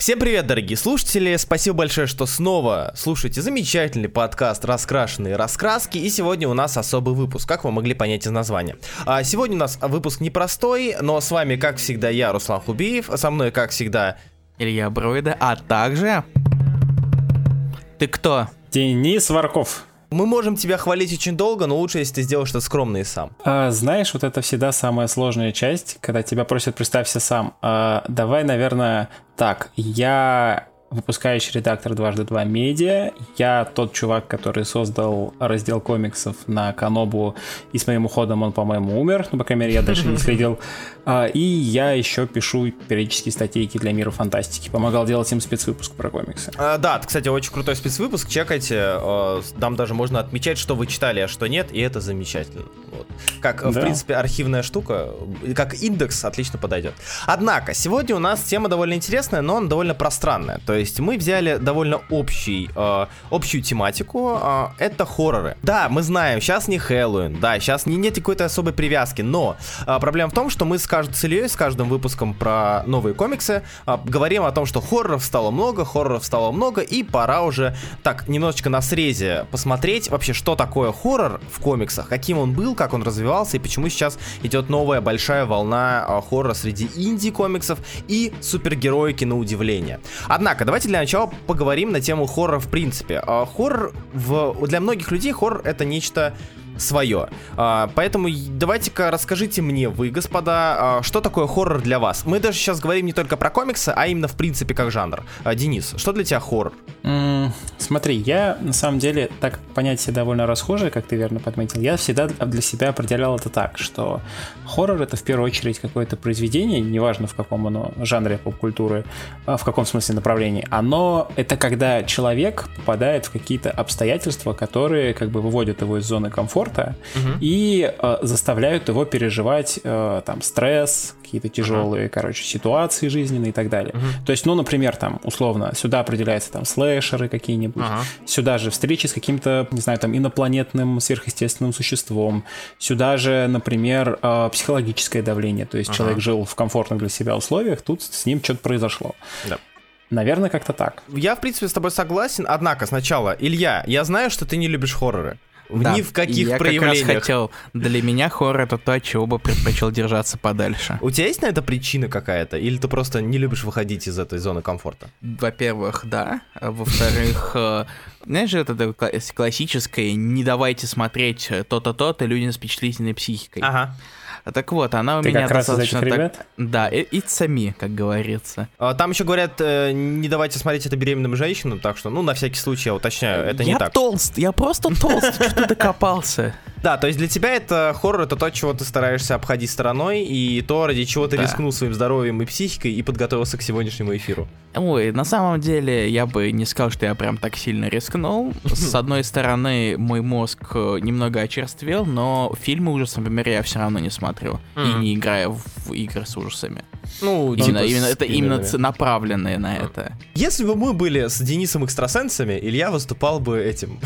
Всем привет, дорогие слушатели! Спасибо большое, что снова слушаете замечательный подкаст «Раскрашенные раскраски». И сегодня у нас особый выпуск, как вы могли понять из названия. А сегодня у нас выпуск непростой, но с вами, как всегда, я, Руслан Хубиев. Со мной, как всегда, Илья Броида, а также... Ты кто? Денис Варков. Мы можем тебя хвалить очень долго, но лучше, если ты сделаешь это скромно и сам. А, знаешь, вот это всегда самая сложная часть, когда тебя просят представься сам. А, давай, наверное, так. Я выпускающий редактор «Дважды два медиа». Я тот чувак, который создал раздел комиксов на Канобу, и с моим уходом он, по-моему, умер. Ну, по крайней мере, я дальше не следил. А, и я еще пишу периодически статейки для мира фантастики. Помогал делать им спецвыпуск про комиксы. А, да, кстати, очень крутой спецвыпуск. Чекайте. А, там даже можно отмечать, что вы читали, а что нет, и это замечательно. Вот. Как, да. в принципе, архивная штука, как индекс отлично подойдет. Однако, сегодня у нас тема довольно интересная, но она довольно пространная. То есть мы взяли довольно общий, э, общую тематику. Э, это хорроры. Да, мы знаем, сейчас не Хэллоуин, да, сейчас не, нет какой-то особой привязки, но э, проблема в том, что мы с каждым с Ильей, с каждым выпуском про новые комиксы э, говорим о том, что хорроров стало много, хорроров стало много, и пора уже так немножечко на срезе посмотреть вообще, что такое хоррор в комиксах, каким он был, как он развивался, и почему сейчас идет новая большая волна э, хоррора среди инди-комиксов и супергероики на удивление. Однако, давайте для начала поговорим на тему хоррора в принципе. А, хоррор в... для многих людей хоррор это нечто свое. А, поэтому давайте-ка расскажите мне, вы, господа, а, что такое хоррор для вас? Мы даже сейчас говорим не только про комиксы, а именно в принципе как жанр. А, Денис, что для тебя хоррор? Mm, смотри, я на самом деле, так понятие довольно расхожее, как ты верно подметил, я всегда для себя определял это так, что хоррор это в первую очередь какое-то произведение, неважно в каком оно жанре поп-культуры, в каком смысле направлении, оно это когда человек попадает в какие-то обстоятельства, которые как бы выводят его из зоны комфорта, комфорта угу. и э, заставляют его переживать э, там стресс, какие-то тяжелые, угу. короче, ситуации жизненные и так далее. Угу. То есть, ну, например, там, условно, сюда определяются там слэшеры какие-нибудь, ага. сюда же встречи с каким-то, не знаю, там, инопланетным сверхъестественным существом, сюда же, например, э, психологическое давление, то есть ага. человек жил в комфортных для себя условиях, тут с ним что-то произошло. Да. Наверное, как-то так. Я, в принципе, с тобой согласен. Однако, сначала, Илья, я знаю, что ты не любишь хорроры. Да. Ни в каких я проявлениях. Я как раз хотел, для меня хоррор это то, от чего бы предпочел держаться подальше. У тебя есть на это причина какая-то? Или ты просто не любишь выходить из этой зоны комфорта? Во-первых, да. Во-вторых, э, знаешь, это классическое «не давайте смотреть то-то, то-то людям с впечатлительной психикой». Ага. Так вот, она у Ты меня как раз достаточно из этих ребят? так... Да, it's me, как говорится. А, там еще говорят, э, не давайте смотреть это беременным женщинам, так что, ну, на всякий случай я уточняю, это я не так. Я толст, я просто толст, что ты докопался. Да, то есть для тебя это хоррор, это то, чего ты стараешься обходить стороной, и то, ради чего ты да. рискнул своим здоровьем и психикой и подготовился к сегодняшнему эфиру. Ой, на самом деле, я бы не сказал, что я прям так сильно рискнул. С одной стороны, мой мозг э, немного очерствел, но фильмы ужасов, например, я все равно не смотрю. И не играю в игры с ужасами. Ну, именно, типа именно это именно направленные на это. Если бы мы были с Денисом экстрасенсами, Илья выступал бы этим,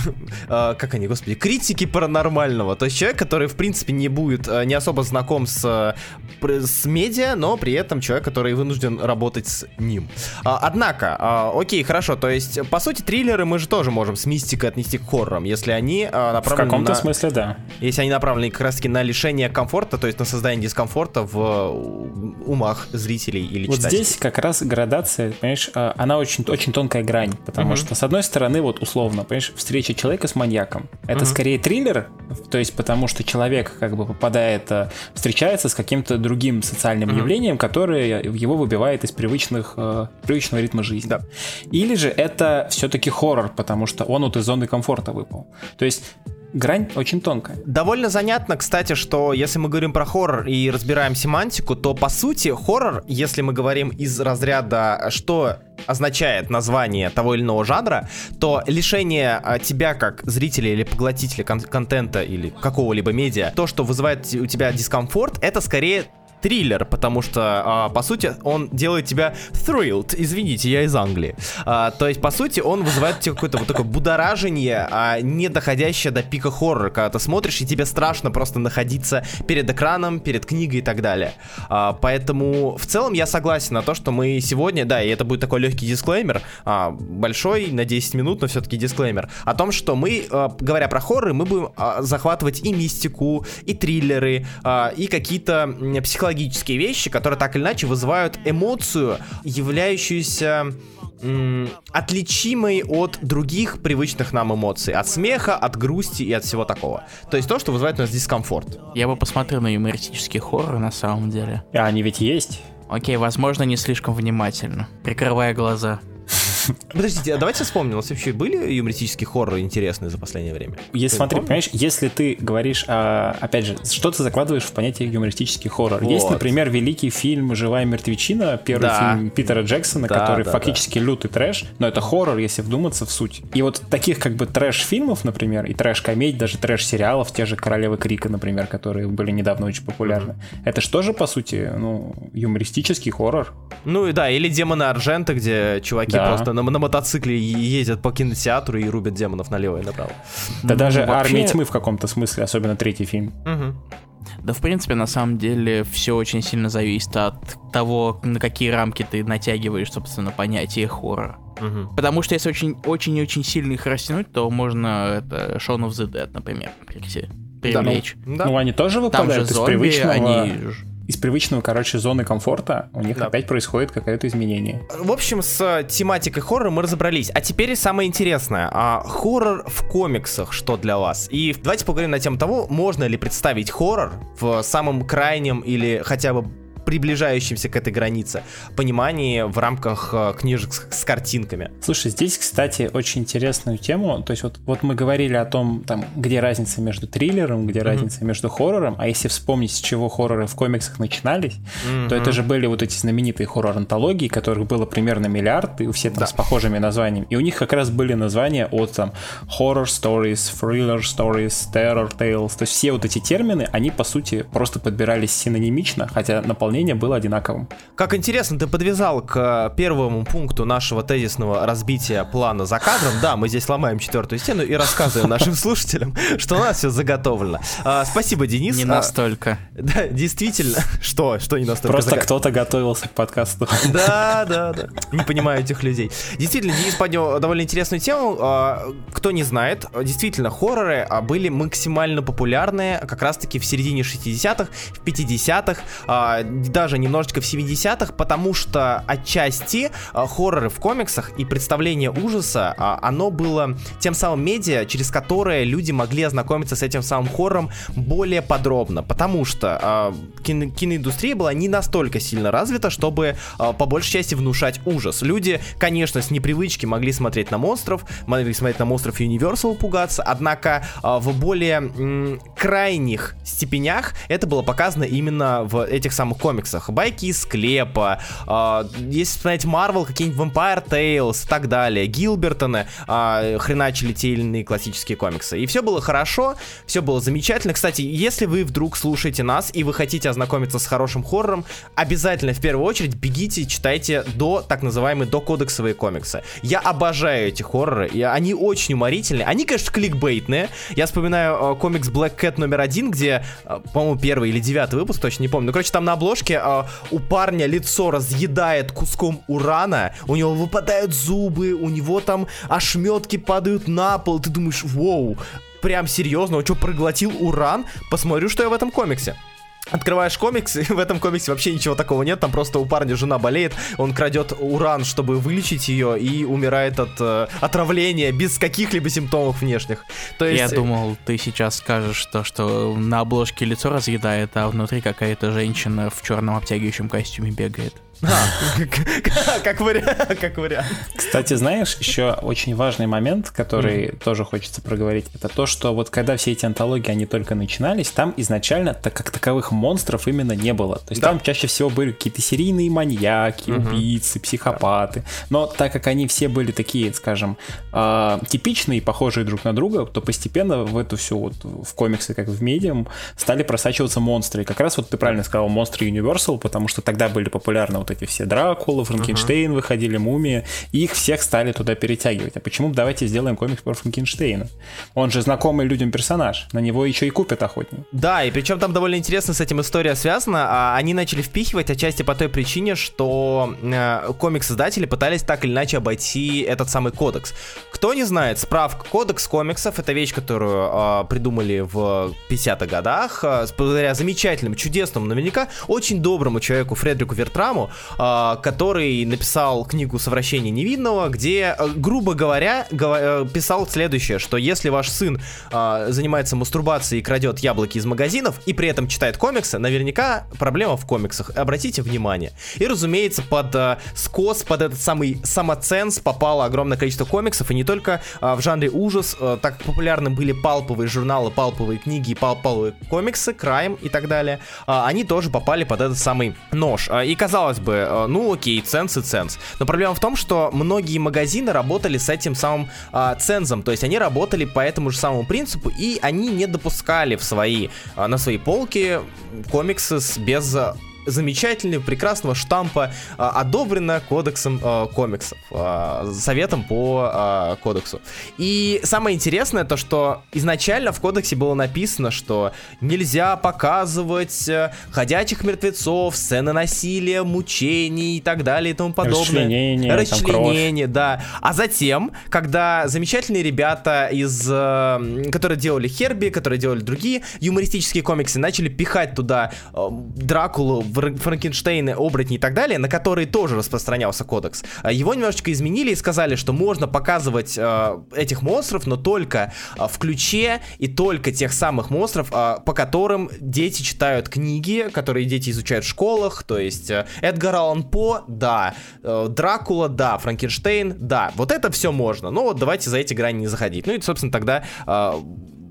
э, как они, господи, критики паранормального. То есть человек, который, в принципе, не будет, э, не особо знаком с, э, с медиа, но при этом человек, который вынужден работать с ним. А, однако, а, окей, хорошо, то есть, по сути, триллеры мы же тоже можем с мистикой отнести к хоррорам, если они а, направлены В каком-то на... смысле, да. Если они направлены как раз-таки на лишение комфорта, то есть на создание дискомфорта в умах зрителей или вот читателей. Вот здесь как раз градация, понимаешь, она очень, очень тонкая грань, потому mm-hmm. что, с одной стороны, вот условно, понимаешь, встреча человека с маньяком, это mm-hmm. скорее триллер, то есть потому что человек как бы попадает, э, встречается с каким-то другим социальным mm-hmm. явлением, которое его выбивает из привычных, э, привычного ритма жизни. Да. Или же это все-таки хоррор, потому что он вот из зоны комфорта выпал. То есть грань очень тонкая. Довольно занятно, кстати, что если мы говорим про хоррор и разбираем семантику, то по сути хоррор, если мы говорим из разряда, что означает название того или иного жанра, то лишение а, тебя как зрителя или поглотителя кон- контента или какого-либо медиа, то, что вызывает у тебя дискомфорт, это скорее триллер, потому что, а, по сути, он делает тебя thrilled. Извините, я из Англии. А, то есть, по сути, он вызывает у тебя какое-то вот такое будоражение, а, не доходящее до пика хоррора, когда ты смотришь, и тебе страшно просто находиться перед экраном, перед книгой и так далее. Поэтому, в целом, я согласен на то, что мы сегодня, да, и это будет такой легкий дисклеймер, большой, на 10 минут, но все-таки дисклеймер, о том, что мы, говоря про хорроры, мы будем захватывать и мистику, и триллеры, и какие-то психологические психологические вещи, которые так или иначе вызывают эмоцию, являющуюся отличимой от других привычных нам эмоций. От смеха, от грусти и от всего такого. То есть то, что вызывает у нас дискомфорт. Я бы посмотрел на юмористический хоррор на самом деле. А они ведь есть? Окей, возможно, не слишком внимательно. Прикрывая глаза. Подождите, а давайте вспомним, у нас вообще были юмористические хорроры интересные за последнее время? Если, смотри, помнишь? понимаешь, если ты говоришь, а, опять же, что ты закладываешь в понятие юмористический хоррор? Вот. Есть, например, великий фильм «Живая мертвечина», первый да. фильм Питера Джексона, да, который да, фактически да. лютый трэш, но это хоррор, если вдуматься в суть. И вот таких как бы трэш-фильмов, например, и трэш-комедий, даже трэш-сериалов, те же «Королевы Крика», например, которые были недавно очень популярны, mm-hmm. это что же, по сути, ну, юмористический хоррор? Ну и да, или «Демоны Аржента», где чуваки да. просто на, на мотоцикле ездят по кинотеатру и рубят демонов налево и направо. Да ну, даже вообще... «Армия тьмы» в каком-то смысле, особенно третий фильм. Угу. Да, в принципе, на самом деле, все очень сильно зависит от того, на какие рамки ты натягиваешь, собственно, понятие хоррора. Угу. Потому что если очень-очень сильно их растянуть, то можно это Shaun of the Dead, например, привлечь. Да, ну, да. ну, они тоже выпадают Там же зомби, из привычного... они из привычного, короче, зоны комфорта у них да. опять происходит какое-то изменение. В общем, с тематикой хоррора мы разобрались. А теперь самое интересное. А, хоррор в комиксах, что для вас? И давайте поговорим на тему того, можно ли представить хоррор в самом крайнем или хотя бы приближающимся к этой границе понимании в рамках э, книжек с, с картинками. Слушай, здесь, кстати, очень интересную тему. То есть вот, вот мы говорили о том, там, где разница между триллером, где mm-hmm. разница между хоррором, а если вспомнить, с чего хорроры в комиксах начинались, mm-hmm. то это же были вот эти знаменитые хоррор-антологии, которых было примерно миллиард, и у всех там да. с похожими названиями. И у них как раз были названия от там horror stories, thriller stories, terror tales. То есть все вот эти термины, они по сути просто подбирались синонимично, хотя наполнение наполнение было одинаковым. Как интересно, ты подвязал к первому пункту нашего тезисного разбития плана за кадром. Да, мы здесь ломаем четвертую стену и рассказываем нашим слушателям, что у нас все заготовлено. А, спасибо, Денис. Не а, настолько. Да, действительно. Что? Что не настолько? Просто кто-то готовился к подкасту. Да, да, да. Не понимаю этих людей. Действительно, Денис поднял довольно интересную тему. А, кто не знает, действительно, хорроры были максимально популярны как раз-таки в середине 60-х, в 50-х даже немножечко в 70-х, потому что отчасти э, хорроры в комиксах и представление ужаса, э, оно было тем самым медиа, через которое люди могли ознакомиться с этим самым хоррором более подробно, потому что э, кино киноиндустрия была не настолько сильно развита, чтобы по большей части внушать ужас. Люди, конечно, с непривычки могли смотреть на монстров, могли смотреть на монстров Universal пугаться, однако в более крайних степенях это было показано именно в этих самых комиксах комиксах. Байки из склепа, э, если вспоминать Marvel, какие-нибудь Vampire Tales и так далее. Гилбертоны э, хреначили те или иные классические комиксы. И все было хорошо, все было замечательно. Кстати, если вы вдруг слушаете нас и вы хотите ознакомиться с хорошим хоррором, обязательно в первую очередь бегите, читайте до так называемые до кодексовые комиксы. Я обожаю эти хорроры, и они очень уморительные. Они, конечно, кликбейтные. Я вспоминаю э, комикс Black Cat номер один, где, э, по-моему, первый или девятый выпуск, точно не помню. Ну, короче, там на обложке обложке а, у парня лицо разъедает куском урана, у него выпадают зубы, у него там ошметки падают на пол, ты думаешь, вау, прям серьезно, он что, проглотил уран? Посмотрю, что я в этом комиксе. Открываешь комикс, и в этом комиксе вообще ничего такого нет, там просто у парня жена болеет, он крадет уран, чтобы вылечить ее, и умирает от э, отравления без каких-либо симптомов внешних. То есть... Я думал, ты сейчас скажешь то, что на обложке лицо разъедает, а внутри какая-то женщина в черном обтягивающем костюме бегает. Как вариант. Как вариант. Кстати, знаешь, еще очень важный момент, который тоже хочется проговорить, это то, что вот когда все эти антологии, они только начинались, там изначально так как таковых монстров именно не было. То есть там чаще всего были какие-то серийные маньяки, убийцы, психопаты. Но так как они все были такие, скажем, а, типичные, похожие друг на друга, то постепенно в эту всю вот в комиксы, как в медиум, стали просачиваться монстры. И как раз вот ты правильно сказал, монстры Universal, потому что тогда были популярны вот эти все Дракула, Франкенштейн uh-huh. выходили, Мумия, и их всех стали туда перетягивать. А почему давайте сделаем комикс про Франкенштейна? Он же знакомый людям персонаж, на него еще и купят охотнее. Да, и причем там довольно интересно с этим история связана. А они начали впихивать отчасти по той причине, что э, комикс-создатели пытались так или иначе обойти этот самый кодекс. Кто не знает, справка кодекс комиксов это вещь, которую э, придумали в 50-х годах, э, благодаря замечательному, чудесному, наверняка очень доброму человеку Фредерику Вертраму, который написал книгу «Совращение невинного», где, э, грубо говоря, говоря, писал следующее, что если ваш сын э, занимается мастурбацией и крадет яблоки из магазинов, и при этом читает комиксы, наверняка проблема в комиксах. Обратите внимание. И, разумеется, под э, скос, под этот самый самоценз попало огромное количество комиксов, и не только э, в жанре ужас, э, так популярны были палповые журналы, палповые книги и палповые комиксы, крайм и так далее, э, они тоже попали под этот самый нож. Э, и казалось э, ну окей, ценз и ценз. Но проблема в том, что многие магазины работали с этим самым э, цензом, то есть они работали по этому же самому принципу, и они не допускали в свои, э, на свои полки комиксы с, без замечательного, прекрасного штампа, а, одобрено кодексом а, комиксов, а, советом по кодексу. И самое интересное то, что изначально в кодексе было написано, что нельзя показывать а, ходячих мертвецов, сцены насилия, мучений и так далее и тому подобное. Расчленение, Расчленение, да. А затем, когда замечательные ребята из, а, которые делали Херби, которые делали другие юмористические комиксы, начали пихать туда а, Дракулу Франкенштейны, оборотни и так далее, на которые тоже распространялся кодекс, а, его немножечко изменили и сказали, что можно показывать э, этих монстров, но только э, в ключе и только тех самых монстров, э, по которым дети читают книги, которые дети изучают в школах, то есть э, Эдгар Аллан По, да, э, Дракула, да, Франкенштейн, да, вот это все можно, но вот давайте за эти грани не заходить. Ну и, собственно, тогда э,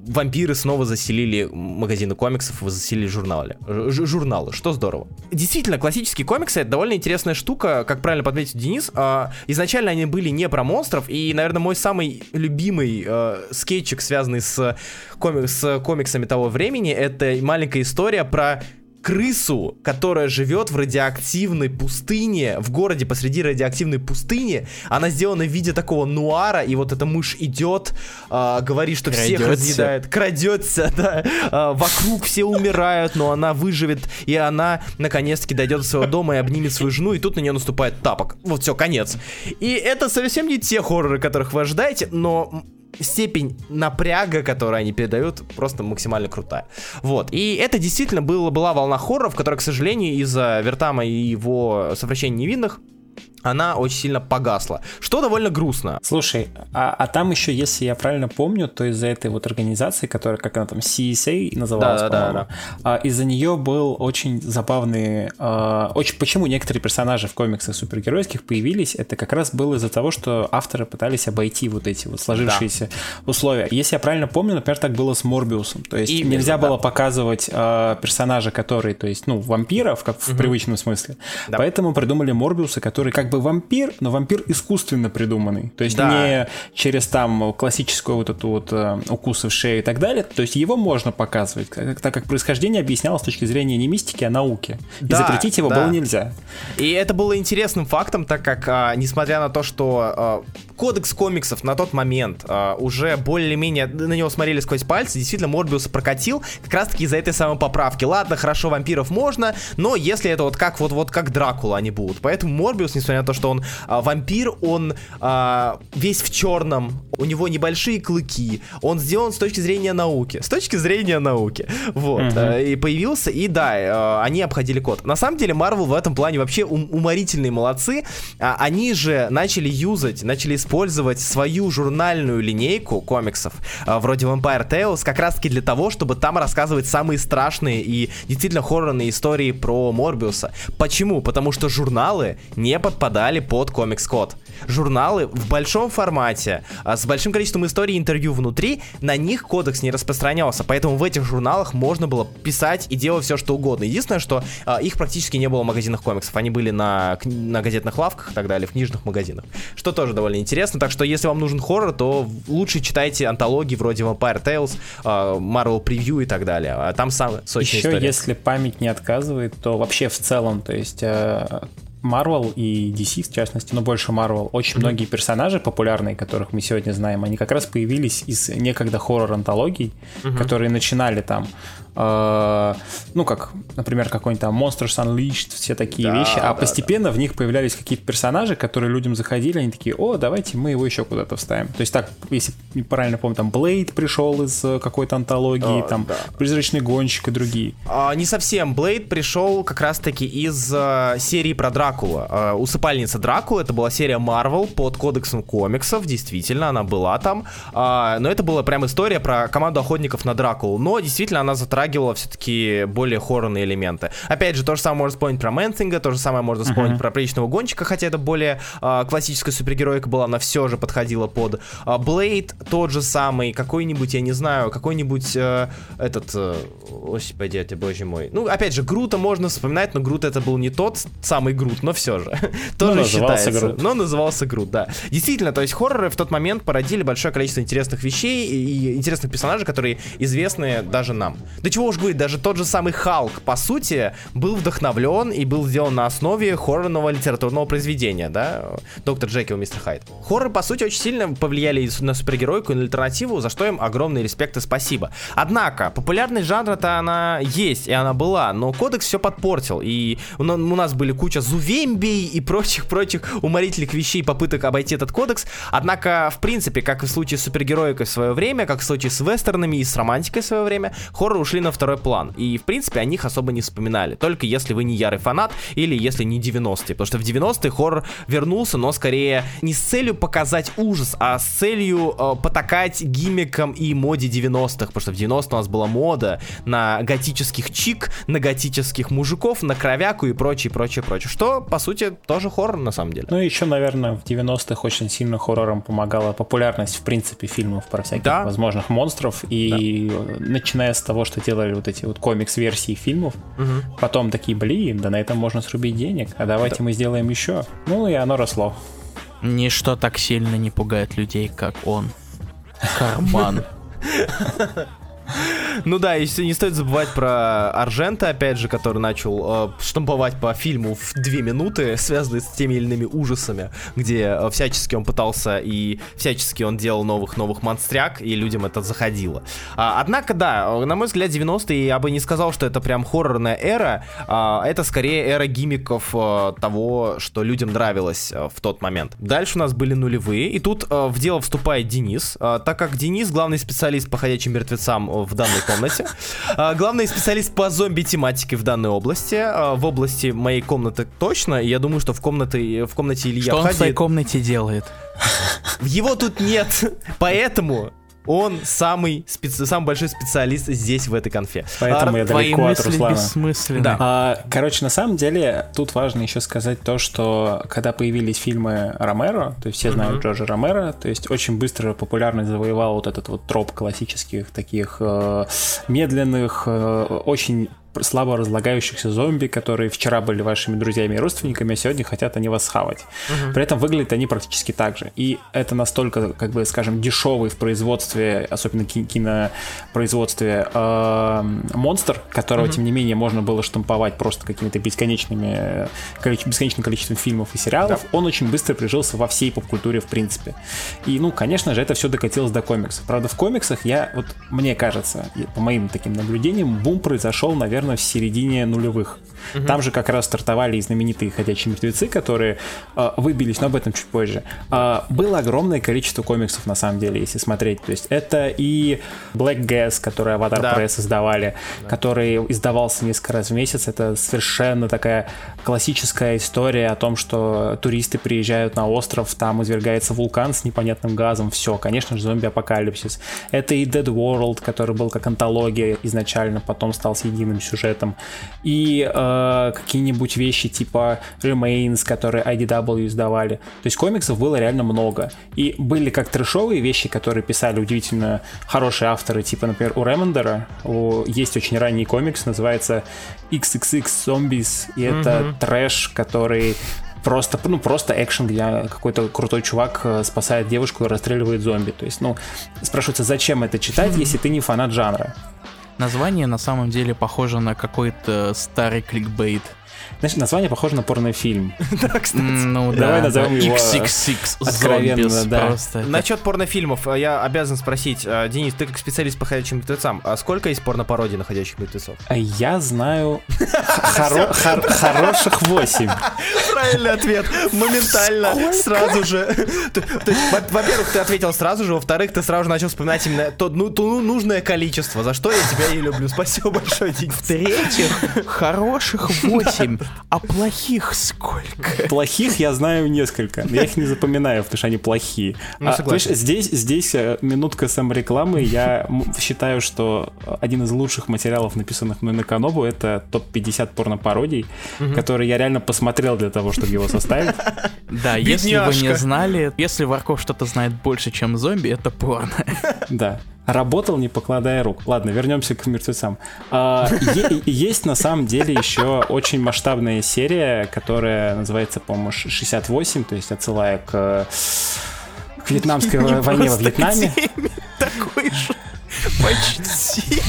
вампиры снова заселили магазины комиксов заселили журналы. Ж журналы, что здорово. Действительно, классические комиксы это довольно интересная штука, как правильно подметил Денис. Э, изначально они были не про монстров, и, наверное, мой самый любимый э, скетчик, связанный с, комик с комиксами того времени, это маленькая история про крысу, которая живет в радиоактивной пустыне, в городе посреди радиоактивной пустыни. Она сделана в виде такого нуара, и вот эта мышь идет, э, говорит, что крадется. всех разъедает, крадется, да. Э, вокруг все умирают, но она выживет, и она наконец-таки дойдет до своего дома и обнимет свою жену, и тут на нее наступает тапок. Вот все, конец. И это совсем не те хорроры, которых вы ожидаете, но степень напряга, которую они передают, просто максимально крутая. Вот. И это действительно было, была волна хорроров, которая, к сожалению, из-за Вертама и его совращения невинных она очень сильно погасла, что довольно грустно. Слушай, а, а там еще, если я правильно помню, то из-за этой вот организации, которая, как она там, CSA называлась, да, да, да, да. из-за нее был очень забавный... А, очень, почему некоторые персонажи в комиксах супергеройских появились, это как раз было из-за того, что авторы пытались обойти вот эти вот сложившиеся да. условия. Если я правильно помню, например, так было с Морбиусом, то есть Именно, нельзя да. было показывать а, персонажа, который, то есть, ну, вампиров, как в угу. привычном смысле, да. поэтому придумали Морбиуса, который как бы вампир, но вампир искусственно придуманный. То есть да. не через там классическую вот эту вот э, укусы в шею и так далее. То есть его можно показывать, так как происхождение объяснялось с точки зрения не мистики, а науки. И да, запретить его да. было нельзя. И это было интересным фактом, так как, а, несмотря на то, что а, кодекс комиксов на тот момент а, уже более-менее на него смотрели сквозь пальцы, действительно Морбиус прокатил как раз-таки из-за этой самой поправки. Ладно, хорошо, вампиров можно, но если это вот как вот, вот как Дракула они будут. Поэтому Морбиус, несмотря на то, что он а, вампир, он а, весь в черном, у него небольшие клыки, он сделан с точки зрения науки. С точки зрения науки. Вот. Uh-huh. И появился, и да, э, они обходили код. На самом деле, Marvel в этом плане вообще ум- уморительные молодцы. А, они же начали юзать, начали использовать свою журнальную линейку комиксов, а, вроде Vampire Tales, как раз-таки для того, чтобы там рассказывать самые страшные и действительно хоррорные истории про Морбиуса. Почему? Потому что журналы не подпадали под комикс-код. Журналы в большом формате, а, с большим количеством историй и интервью внутри, на них кодекс не распространялся, поэтому в этих журналах можно было писать и делать все, что угодно. Единственное, что а, их практически не было в магазинах комиксов, они были на, на газетных лавках и так далее, в книжных магазинах, что тоже довольно интересно, так что если вам нужен хоррор, то лучше читайте антологии вроде Vampire Tales, а, Marvel Preview и так далее, там самые сочные Еще истории. если память не отказывает, то вообще в целом, то есть э, Marvel и DC, в частности, но больше Marvel, очень mm-hmm. многие персонажи популярные, которых мы сегодня знаем, они как раз появились из некогда хоррор-антологий, mm-hmm. которые начинали там э, ну, как, например, какой-нибудь там Monsters Unleashed, все такие да, вещи, а да, постепенно да. в них появлялись какие-то персонажи, которые людям заходили, они такие, о, давайте мы его еще куда-то вставим. То есть так, если правильно помню, там Блейд пришел из э, какой-то антологии, О, там да. Призрачный гонщик и другие. А, не совсем. Блейд пришел как раз-таки из а, серии про Дракула. А, Усыпальница Дракула, это была серия Marvel под кодексом комиксов, действительно, она была там. А, но это была прям история про команду охотников на Дракулу. Но действительно она затрагивала затрагивала все-таки более хоррорные элементы. Опять же, то же самое можно вспомнить про Man-Thing а, то же самое можно вспомнить uh-huh. про Призрачного гонщика, хотя это более э, классическая супергероика была, она все же подходила под Блейд, э, тот же самый, какой-нибудь, я не знаю, какой-нибудь э, этот, э, господи, это боже мой. Ну, опять же, Грута можно вспоминать, но Грут это был не тот самый Грут, но все же. Тоже ну, считается. Грут. Но назывался Грут, да. Действительно, то есть хорроры в тот момент породили большое количество интересных вещей и интересных персонажей, которые известны даже нам. Да чего уж говорить, даже тот же самый Халк, по сути, был вдохновлен и был сделан на основе хоррорного литературного произведения, да, Доктор Джекил, Мистер Хайд. Хорроры, по сути, очень сильно повлияли на супергеройку и на альтернативу, за что им огромный респект и спасибо. Однако, популярность жанра-то она есть, и она была, но кодекс все подпортил, и у нас были куча зувембий и прочих-прочих уморительных вещей, попыток обойти этот кодекс, однако, в принципе, как и в случае с супергероикой в свое время, как в случае с вестернами и с романтикой в свое время, хорроры ушли на второй план. И, в принципе, о них особо не вспоминали. Только если вы не ярый фанат или если не 90-е. Потому что в 90-е хоррор вернулся, но скорее не с целью показать ужас, а с целью э, потакать гиммикам и моде 90-х. Потому что в 90 у нас была мода на готических чик, на готических мужиков, на кровяку и прочее, прочее, прочее. Что, по сути, тоже хоррор на самом деле. Ну и еще, наверное, в 90-х очень сильно хоррором помогала популярность, в принципе, фильмов про всяких да. возможных монстров. И да. начиная с того, что делали вот эти вот комикс-версии фильмов. Угу. Потом такие, блин, да на этом можно срубить денег, а давайте Это... мы сделаем еще. Ну и оно росло. Ничто так сильно не пугает людей, как он. Карман. Ну да, если не стоит забывать про Аржента, опять же, который начал э, штамповать по фильму в две минуты, связанные с теми или иными ужасами, где э, всячески он пытался и всячески он делал новых-новых монстряк, и людям это заходило. А, однако, да, на мой взгляд, 90-е я бы не сказал, что это прям хоррорная эра, а, это скорее эра гимиков а, того, что людям нравилось а, в тот момент. Дальше у нас были нулевые, и тут а, в дело вступает Денис, а, так как Денис главный специалист по ходячим мертвецам в данной комнате. А, главный специалист по зомби-тематике в данной области. А, в области моей комнаты точно. Я думаю, что в комнате, в комнате Илья Что он в своей комнате делает? Его тут нет. Поэтому он самый, специ... самый большой специалист здесь, в этой конфе. Поэтому а, я далеко от Руслана. Да. А, короче, на самом деле, тут важно еще сказать то, что когда появились фильмы Ромеро, то есть все знают mm-hmm. Джорджа Ромеро, то есть очень быстро популярность завоевал вот этот вот троп классических таких э, медленных, э, очень слабо разлагающихся зомби, которые вчера были вашими друзьями и родственниками, а сегодня хотят они вас схавать. Угу. При этом выглядят они практически так же. И это настолько, как бы, скажем, дешевый в производстве, особенно кинопроизводстве, э, монстр, которого, угу. тем не менее, можно было штамповать просто какими-то бесконечными, бесконечным количеством фильмов и сериалов, да. он очень быстро прижился во всей поп-культуре в принципе. И, ну, конечно же, это все докатилось до комиксов. Правда, в комиксах я, вот мне кажется, по моим таким наблюдениям, бум произошел, наверное, наверное, в середине нулевых. Угу. Там же как раз стартовали и знаменитые «Ходячие мертвецы», которые э, выбились, но об этом чуть позже. Э, было огромное количество комиксов, на самом деле, если смотреть. То есть это и Black Gas, который Avatar да. Press издавали, да. который издавался несколько раз в месяц. Это совершенно такая классическая история о том, что туристы приезжают на остров, там извергается вулкан с непонятным газом, все, конечно же, зомби-апокалипсис. Это и Dead World, который был как антология изначально, потом стал с единым сюжетом. И э, какие-нибудь вещи типа Remains, которые IDW издавали. То есть комиксов было реально много. И были как трешовые вещи, которые писали удивительно хорошие авторы, типа, например, у Ремендера у... есть очень ранний комикс, называется XXX Zombies, и mm-hmm. это трэш, который просто, ну, просто экшен, где какой-то крутой чувак э, спасает девушку и расстреливает зомби. То есть, ну, спрашивается, зачем это читать, если ты не фанат жанра? Название на самом деле похоже на какой-то старый кликбейт. Знаешь, название похоже на порнофильм. Да, кстати. Ну Давай назовем его XXX откровенно, да. Насчет порнофильмов э, я обязан спросить, э, Денис, ты как специалист по ходячим мертвецам, а сколько есть порнопародий на ходячих мертвецов? А Я знаю хороших восемь. Правильный ответ. Моментально, сразу же. Во-первых, ты ответил сразу же, во-вторых, ты сразу же начал вспоминать именно то ну, ну, нужное количество, за что я тебя и люблю. Спасибо большое, Денис. В-третьих, хороших восемь. А плохих сколько? Плохих я знаю несколько. Я их не запоминаю, потому что они плохие. Ну, а, то есть здесь, здесь э, минутка саморекламы. Я считаю, что один из лучших материалов, написанных мной на Канобу, это топ-50 порно-пародий, угу. которые я реально посмотрел для того, чтобы его составить. Да, если вы не знали, если Варков что-то знает больше, чем зомби, это порно. Да. Работал, не покладая рук. Ладно, вернемся к мертвецам. А, есть на самом деле еще очень масштабная серия, которая называется, по-моему, 68, то есть отсылая к, к вьетнамской войне во Вьетнаме. Такой же. Почти.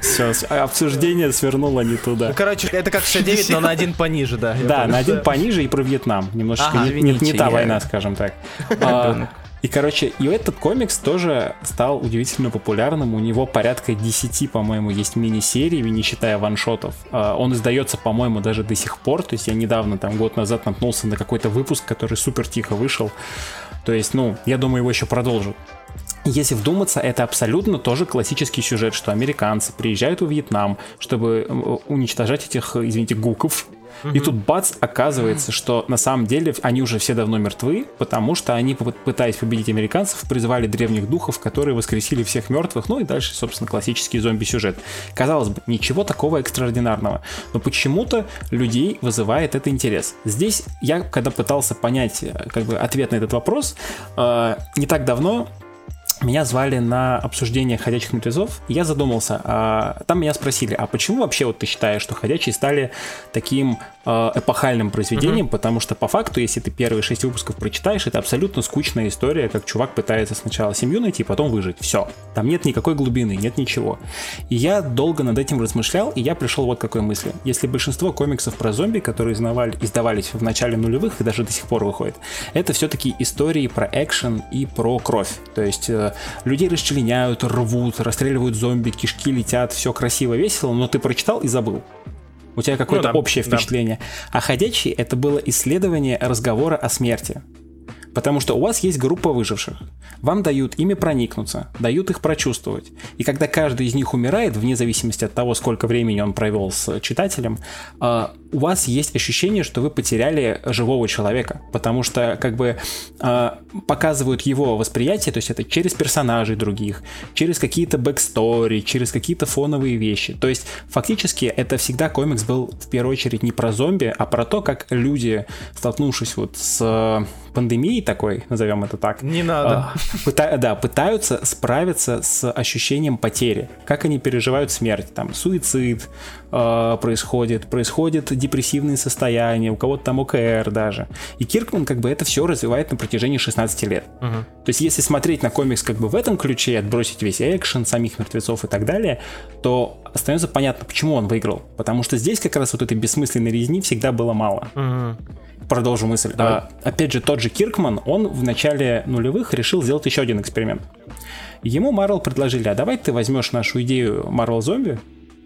Все, обсуждение свернуло не туда. Ну, короче, это как 69, но на один пониже, да. Да, на один пониже и про Вьетнам. Немножечко ага, не, не, не та война, скажем так. А, и, короче, и этот комикс тоже стал удивительно популярным. У него порядка 10, по-моему, есть мини-серий, не считая ваншотов. А, он издается, по-моему, даже до сих пор. То есть я недавно, там, год назад наткнулся на какой-то выпуск, который супер тихо вышел. То есть, ну, я думаю, его еще продолжат. Если вдуматься, это абсолютно тоже классический сюжет, что американцы приезжают в Вьетнам, чтобы уничтожать этих, извините, гуков, и тут бац, оказывается, что на самом деле они уже все давно мертвы, потому что они, пытаясь победить американцев, призвали древних духов, которые воскресили всех мертвых. Ну и дальше, собственно, классический зомби-сюжет. Казалось бы, ничего такого экстраординарного. Но почему-то людей вызывает это интерес. Здесь я, когда пытался понять э, как бы ответ на этот вопрос, э, не так давно меня звали на обсуждение «Ходячих мертвецов», я задумался, а, там меня спросили, а почему вообще вот ты считаешь, что «Ходячие» стали таким эпохальным произведением, mm-hmm. потому что по факту, если ты первые шесть выпусков прочитаешь, это абсолютно скучная история, как чувак пытается сначала семью найти, потом выжить, все. Там нет никакой глубины, нет ничего. И я долго над этим размышлял, и я пришел вот к какой мысли. Если большинство комиксов про зомби, которые издавали, издавались в начале нулевых и даже до сих пор выходят, это все-таки истории про экшен и про кровь. То есть э, людей расчленяют, рвут, расстреливают зомби, кишки летят, все красиво, весело, но ты прочитал и забыл. У тебя какое-то ну, да, общее впечатление. Да. А ходячий это было исследование разговора о смерти. Потому что у вас есть группа выживших. Вам дают ими проникнуться, дают их прочувствовать. И когда каждый из них умирает, вне зависимости от того, сколько времени он провел с читателем, а, у вас есть ощущение, что вы потеряли живого человека. Потому что как бы а, показывают его восприятие, то есть это через персонажей других, через какие-то backstory, через какие-то фоновые вещи. То есть фактически это всегда комикс был в первую очередь не про зомби, а про то, как люди, столкнувшись вот с пандемией такой, назовем это так. Не надо. А, пыта, да, пытаются справиться с ощущением потери. Как они переживают смерть. Там суицид э, происходит, происходит депрессивные состояния, у кого-то там ОКР даже. И Киркман как бы это все развивает на протяжении 16 лет. Угу. То есть если смотреть на комикс как бы в этом ключе, отбросить весь экшен, самих мертвецов и так далее, то становится понятно, почему он выиграл. Потому что здесь как раз вот этой бессмысленной резни всегда было мало. Угу продолжу мысль. А, опять же, тот же Киркман, он в начале нулевых решил сделать еще один эксперимент. Ему Марвел предложили, а давай ты возьмешь нашу идею Марвел Зомби,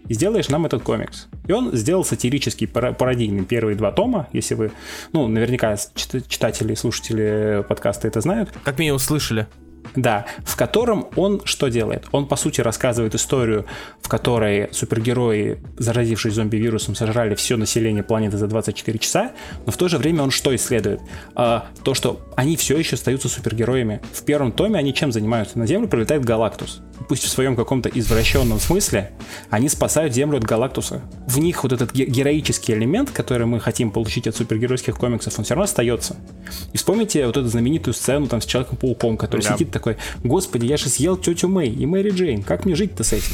и сделаешь нам этот комикс. И он сделал сатирический пародийный первые два тома, если вы, ну, наверняка читатели и слушатели подкаста это знают. Как минимум слышали. Да, в котором он что делает? Он, по сути, рассказывает историю, в которой супергерои, заразившись зомби-вирусом, сожрали все население планеты за 24 часа, но в то же время он что исследует? А, то, что они все еще остаются супергероями. В первом томе они чем занимаются? На Землю прилетает Галактус. Пусть в своем каком-то извращенном смысле, они спасают Землю от Галактуса. В них вот этот героический элемент, который мы хотим получить от супергеройских комиксов, он все равно остается. И вспомните вот эту знаменитую сцену там с Человеком-пауком, который да. сидит такой, господи, я же съел тетю Мэй и Мэри Джейн, как мне жить-то с этим?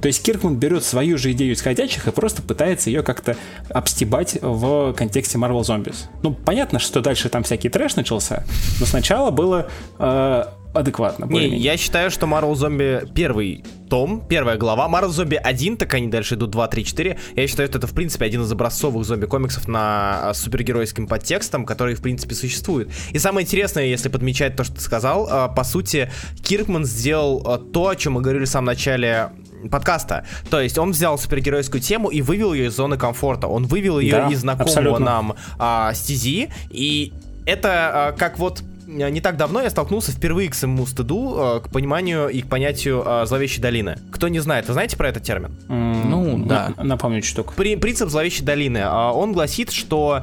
То есть Киркман берет свою же идею исходящих и просто пытается ее как-то обстебать в контексте Marvel Zombies. Ну, понятно, что дальше там всякий трэш начался, но сначала было э, адекватно. Не, я считаю, что Marvel Zombie первый том, первая глава. Marvel Zombie 1, так они дальше идут 2, 3, 4. Я считаю, что это, в принципе, один из образцовых зомби-комиксов на а, супергеройским подтекстом, который, в принципе, существует. И самое интересное, если подмечать то, что ты сказал, а, по сути, Киркман сделал а, то, о чем мы говорили в самом начале подкаста. То есть он взял супергеройскую тему и вывел ее из зоны комфорта. Он вывел ее да, из знакомого абсолютно. нам а, стези. И это а, как вот не так давно я столкнулся впервые к своему стыду, э, к пониманию и к понятию э, зловещей долины. Кто не знает, вы знаете про этот термин? Ну, да. Напомню чуток. При, принцип зловещей долины. Он гласит, что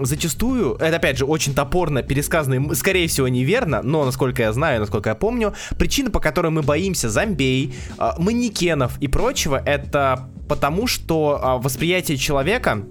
зачастую, это опять же очень топорно пересказано, скорее всего неверно, но насколько я знаю, насколько я помню, причина, по которой мы боимся зомбей, манекенов и прочего, это потому, что восприятие человека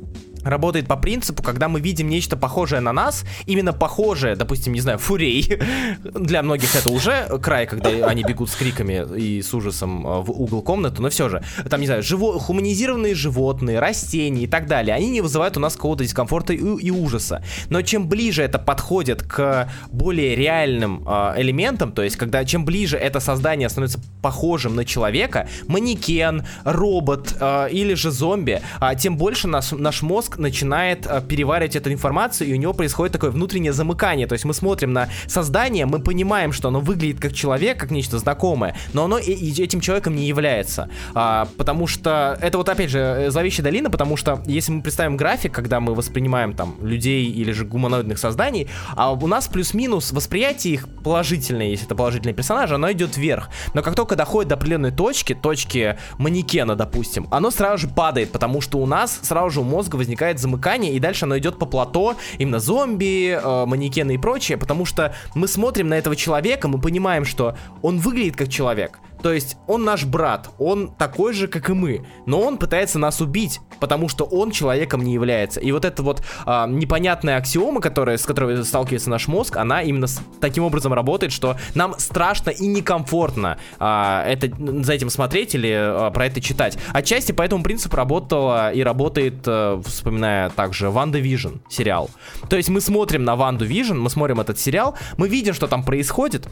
работает по принципу, когда мы видим нечто похожее на нас, именно похожее, допустим, не знаю, фурей. Для многих это уже край, когда они бегут с криками и с ужасом э, в угол комнаты, но все же, там, не знаю, живо хуманизированные животные, растения и так далее, они не вызывают у нас какого-то дискомфорта и, и ужаса. Но чем ближе это подходит к более реальным э, элементам, то есть, когда чем ближе это создание становится похожим на человека, манекен, робот э, или же зомби, э, тем больше наш, наш мозг мозг начинает э, переваривать эту информацию, и у него происходит такое внутреннее замыкание. То есть мы смотрим на создание, мы понимаем, что оно выглядит как человек, как нечто знакомое, но оно этим человеком не является. А, потому что это вот опять же э, зловещая долина, потому что если мы представим график, когда мы воспринимаем там людей или же гуманоидных созданий, а у нас плюс-минус восприятие их положительное, если это положительный персонаж, оно идет вверх. Но как только доходит до определенной точки, точки манекена, допустим, оно сразу же падает, потому что у нас сразу же у мозга возникает возникает замыкание, и дальше оно идет по плато, именно зомби, э, манекены и прочее, потому что мы смотрим на этого человека, мы понимаем, что он выглядит как человек, то есть он наш брат, он такой же, как и мы, но он пытается нас убить, потому что он человеком не является. И вот эта вот а, непонятная аксиома, которая, с которой сталкивается наш мозг, она именно с, таким образом работает, что нам страшно и некомфортно а, это, за этим смотреть или а, про это читать. Отчасти по этому принципу работала и работает, а, вспоминая также WandaVision сериал. То есть мы смотрим на Ванду Vision, мы смотрим этот сериал, мы видим, что там происходит,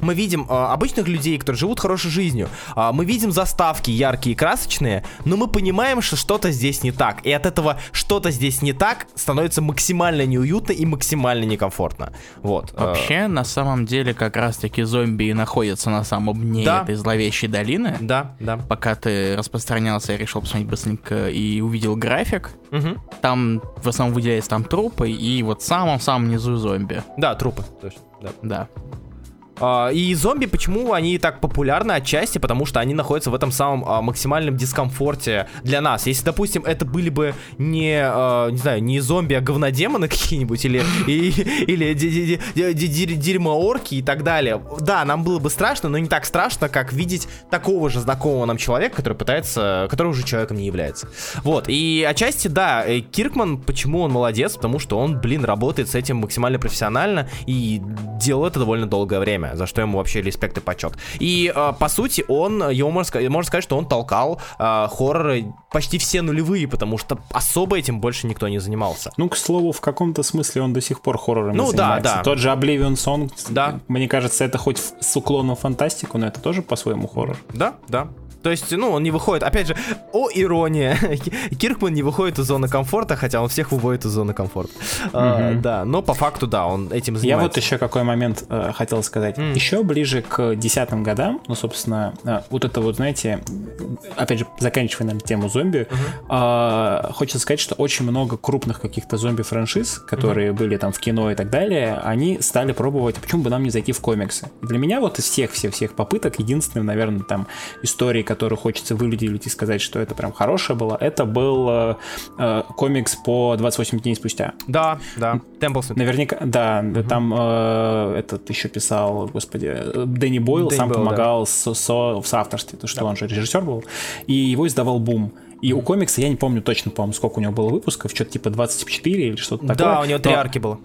мы видим а, обычных людей, которые живут хорошей жизнью. А, мы видим заставки яркие и красочные, но мы понимаем, что что-то здесь не так. И от этого что-то здесь не так становится максимально неуютно и максимально некомфортно. Вот. А. Вообще, на самом деле, как раз-таки зомби и находятся на самом дне да. этой зловещей долины. Да, да. Пока ты распространялся, я решил посмотреть быстренько и увидел график. Угу. Там в основном выделяется там трупы и вот в самом-самом низу зомби. Да, трупы, точно. Да. да. Uh, и зомби, почему они так популярны отчасти, потому что они находятся в этом самом uh, максимальном дискомфорте для нас. Если, допустим, это были бы не, uh, не знаю, не зомби, а говнодемоны какие-нибудь, или, или дерьмо-орки и так далее. Да, нам было бы страшно, но не так страшно, как видеть такого же знакомого нам человека, который пытается, который уже человеком не является. Вот, и отчасти, да, э, Киркман, почему он молодец, потому что он, блин, работает с этим максимально профессионально и делал это довольно долгое время время, за что ему вообще респект и почет. И, э, по сути, он, его можно сказать, можно сказать, что он толкал э, хорроры почти все нулевые, потому что особо этим больше никто не занимался. Ну, к слову, в каком-то смысле он до сих пор хоррорами ну, занимается. Да, да. Тот же Oblivion Song, да. мне кажется, это хоть с уклоном в фантастику, но это тоже по-своему хоррор. Да, да. То есть, ну, он не выходит, опять же, о, ирония, Киркман не выходит из зоны комфорта, хотя он всех выводит из зоны комфорта. Mm-hmm. А, да, но по факту, да, он этим занимается. Я вот еще какой момент э, хотел сказать. Mm. Еще ближе к десятым годам, ну, собственно, э, вот это вот, знаете, опять же, заканчивая, наверное, тему зомби, mm-hmm. э, хочется сказать, что очень много крупных каких-то зомби-франшиз, которые mm-hmm. были там в кино и так далее, они стали пробовать, почему бы нам не зайти в комиксы. Для меня вот из всех-всех-всех попыток, единственным, наверное, там истории, которую хочется выделить и сказать, что это прям хорошее было, это был э, э, комикс по 28 дней спустя. Да, да. Темплс. Наверняка, да, угу. там э, этот еще писал, господи, Дэнни Бойл Дэнни сам Бойл, помогал да. с, со, в соавторстве, то что да. он же режиссер был, и его издавал Бум. И у комикса, я не помню точно, по-моему, сколько у него было выпусков, что-то типа 24 или что-то такое. Да, у него три арки было.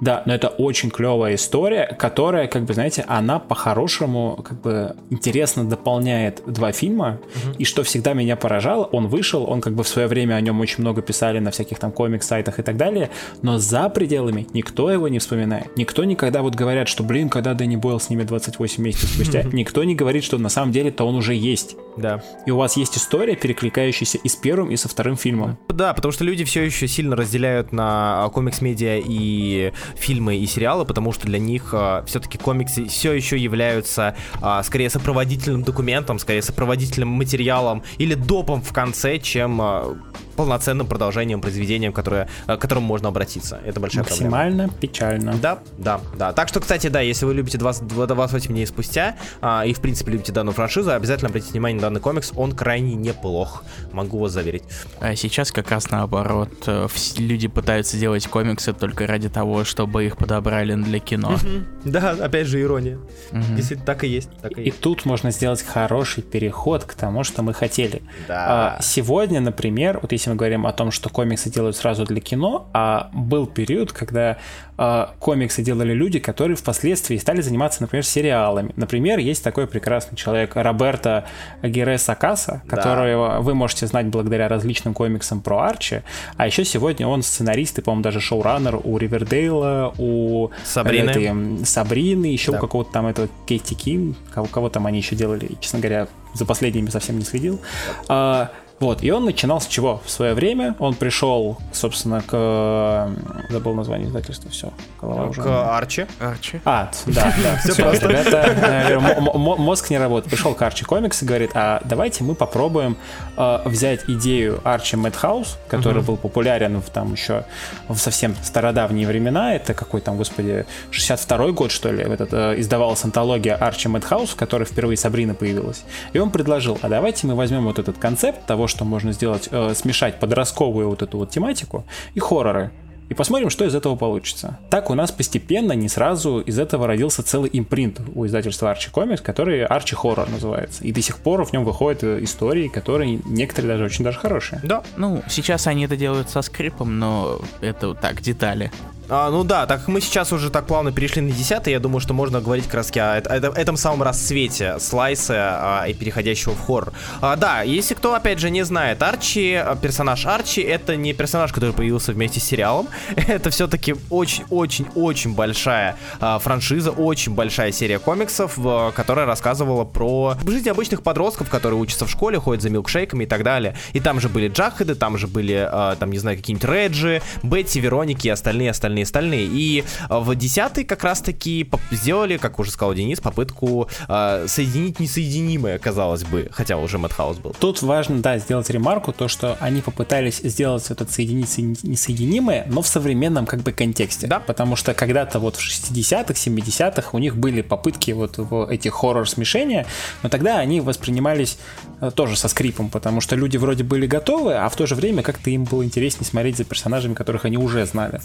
Да, но это очень клевая история, которая, как бы, знаете, она по-хорошему, как бы, интересно дополняет два фильма. Угу. И что всегда меня поражало, он вышел, он как бы в свое время о нем очень много писали на всяких там комикс-сайтах и так далее, но за пределами никто его не вспоминает. Никто никогда вот говорят, что, блин, когда Дэнни Бойл с ними 28 месяцев спустя, никто не говорит, что на самом деле-то он уже есть. Да. И у вас есть история, перекликающаяся и с первым, и со вторым фильмом. Да, потому что люди все еще сильно разделяют на комикс-медиа и фильмы и сериалы, потому что для них э, все-таки комиксы все еще являются э, скорее сопроводительным документом, скорее сопроводительным материалом или допом в конце, чем э, полноценным продолжением, произведением, которое, к которому можно обратиться. Это большая Максимально проблема. печально. Да, да, да. Так что, кстати, да, если вы любите 20, 28 дней спустя а, и, в принципе, любите данную франшизу, обязательно обратите внимание на данный комикс. Он крайне неплох, могу вас заверить. А сейчас как раз наоборот. Э, люди пытаются делать комиксы только ради того, чтобы их подобрали для кино. Да, опять же, ирония. Действительно, так и есть. И, тут можно сделать хороший переход к тому, что мы хотели. Да. А, сегодня, например, вот если мы говорим о том, что комиксы делают сразу для кино, а был период, когда э, комиксы делали люди, которые впоследствии стали заниматься, например, сериалами. Например, есть такой прекрасный человек Роберто Гере Сакаса, которого да. вы можете знать благодаря различным комиксам про Арчи, а еще сегодня он сценарист и, по-моему, даже шоураннер у Ривердейла, у Сабрины, этой, Сабрины еще да. у какого-то там этого Кейти Ким, кого, кого там они еще делали, честно говоря, за последними совсем не следил. А, вот, и он начинал с чего? В свое время он пришел, собственно, к... Забыл название издательства, все. Голова уже... К Арчи. Арчи. А, да, да. Все просто. Ребята, мозг не работает. Пришел к Арчи Комикс и говорит, а давайте мы попробуем э, взять идею Арчи Мэтхаус, который был популярен в там еще в совсем стародавние времена. Это какой там, господи, 62-й год, что ли, этот, э, издавалась антология Арчи Мэтхаус, в которой впервые Сабрина появилась. И он предложил, а давайте мы возьмем вот этот концепт того, что можно сделать, э, смешать подростковую вот эту вот тематику и хорроры. И посмотрим, что из этого получится. Так у нас постепенно, не сразу, из этого родился целый импринт у издательства Archie Comics, который Archie Horror называется. И до сих пор в нем выходят э, истории, которые некоторые даже очень даже хорошие. Да. Ну, сейчас они это делают со скрипом, но это так, детали. А, ну да, так мы сейчас уже так плавно перешли на 10 я думаю, что можно говорить как о, о, о этом самом расцвете слайса а, и переходящего в хоррор. А, да, если кто, опять же, не знает, Арчи, а, персонаж Арчи, это не персонаж, который появился вместе с сериалом, это все-таки очень-очень-очень большая а, франшиза, очень большая серия комиксов, в, которая рассказывала про жизнь обычных подростков, которые учатся в школе, ходят за милкшейками и так далее. И там же были Джахеды, там же были, а, там, не знаю, какие-нибудь Реджи, Бетти, Вероники и остальные-остальные остальные, остальные. И в десятый как раз-таки сделали, как уже сказал Денис, попытку э, соединить несоединимое, казалось бы, хотя уже Мэтхаус был. Тут важно, да, сделать ремарку, то, что они попытались сделать этот соединить несоединимое, но в современном как бы контексте. Да. Потому что когда-то вот в 60-х, 70-х у них были попытки вот в эти хоррор смешения, но тогда они воспринимались э, тоже со скрипом, потому что люди вроде были готовы, а в то же время как-то им было интереснее смотреть за персонажами, которых они уже знали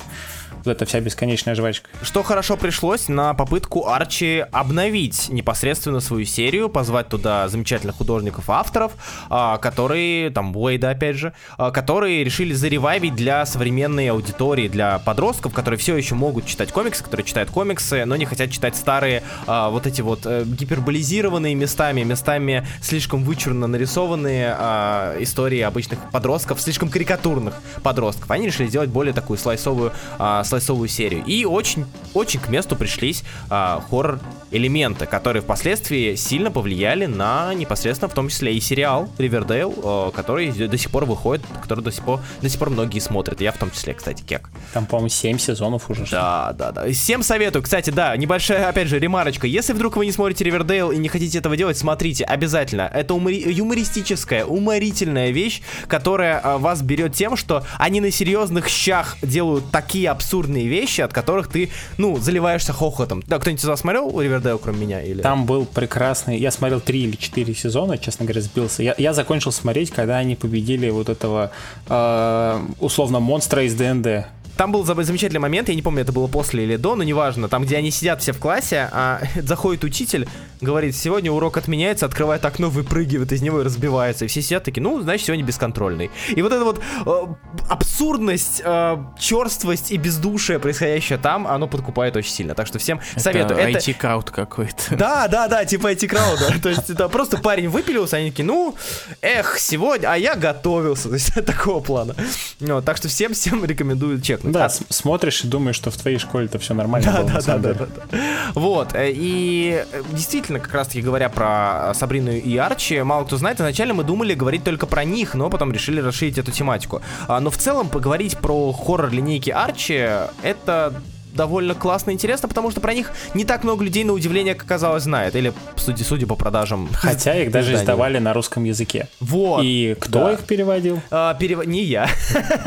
вот эта вся бесконечная жвачка. Что хорошо пришлось на попытку Арчи обновить непосредственно свою серию, позвать туда замечательных художников-авторов, а, которые, там, Уэйда, опять же, а, которые решили заревайвить для современной аудитории, для подростков, которые все еще могут читать комиксы, которые читают комиксы, но не хотят читать старые, а, вот эти вот э, гиперболизированные местами, местами слишком вычурно нарисованные истории обычных подростков, слишком карикатурных подростков. Они решили сделать более такую слайсовую слайсовую серию. И очень, очень к месту пришлись а, хоррор-элементы, которые впоследствии сильно повлияли на непосредственно, в том числе и сериал Ривердейл, а, который до сих пор выходит, который до сих пор, до сих пор многие смотрят. Я в том числе, кстати, Кек. Там, по-моему, 7 сезонов уже. Да, да, да. Всем советую. Кстати, да, небольшая, опять же, ремарочка. Если вдруг вы не смотрите Ривердейл и не хотите этого делать, смотрите, обязательно. Это умори- юмористическая, уморительная вещь, которая а, вас берет тем, что они на серьезных щах делают такие абсурдные вещи, от которых ты, ну, заливаешься хохотом. Да, кто-нибудь из вас смотрел Ривердейл, кроме меня? Или... Там был прекрасный... Я смотрел три или четыре сезона, честно говоря, сбился. Я, я закончил смотреть, когда они победили вот этого, э, условно, монстра из ДНД. Там был замечательный момент, я не помню, это было после или до, но неважно. Там, где они сидят все в классе, а заходит учитель, говорит, сегодня урок отменяется, открывает окно, выпрыгивает из него и разбивается. И все сидят такие, ну, значит, сегодня бесконтрольный. И вот эта вот э, абсурдность, э, черствость и бездушие, происходящее там, оно подкупает очень сильно. Так что всем Это советую. Это IT-крауд какой-то. Да, да, да, типа IT-крауда. То есть это просто парень выпилился, они такие, ну, эх, сегодня, а я готовился. То есть такого плана. Так что всем-всем рекомендую чекнуть. Да, А смотришь и думаешь, что в твоей школе-то все нормально да, было, да, да, да, да, да. Вот, э, и э, действительно, как раз-таки говоря про Сабрину и Арчи, мало кто знает, вначале мы думали говорить только про них, но потом решили расширить эту тематику. А, Но в целом поговорить про хоррор линейки Арчи, это довольно классно и интересно, потому что про них не так много людей на удивление, как оказалось, знает. Или, судя, судя по продажам. Хотя их даже изданий. издавали на русском языке. Вот. И кто да. их переводил? А, перев- Не я.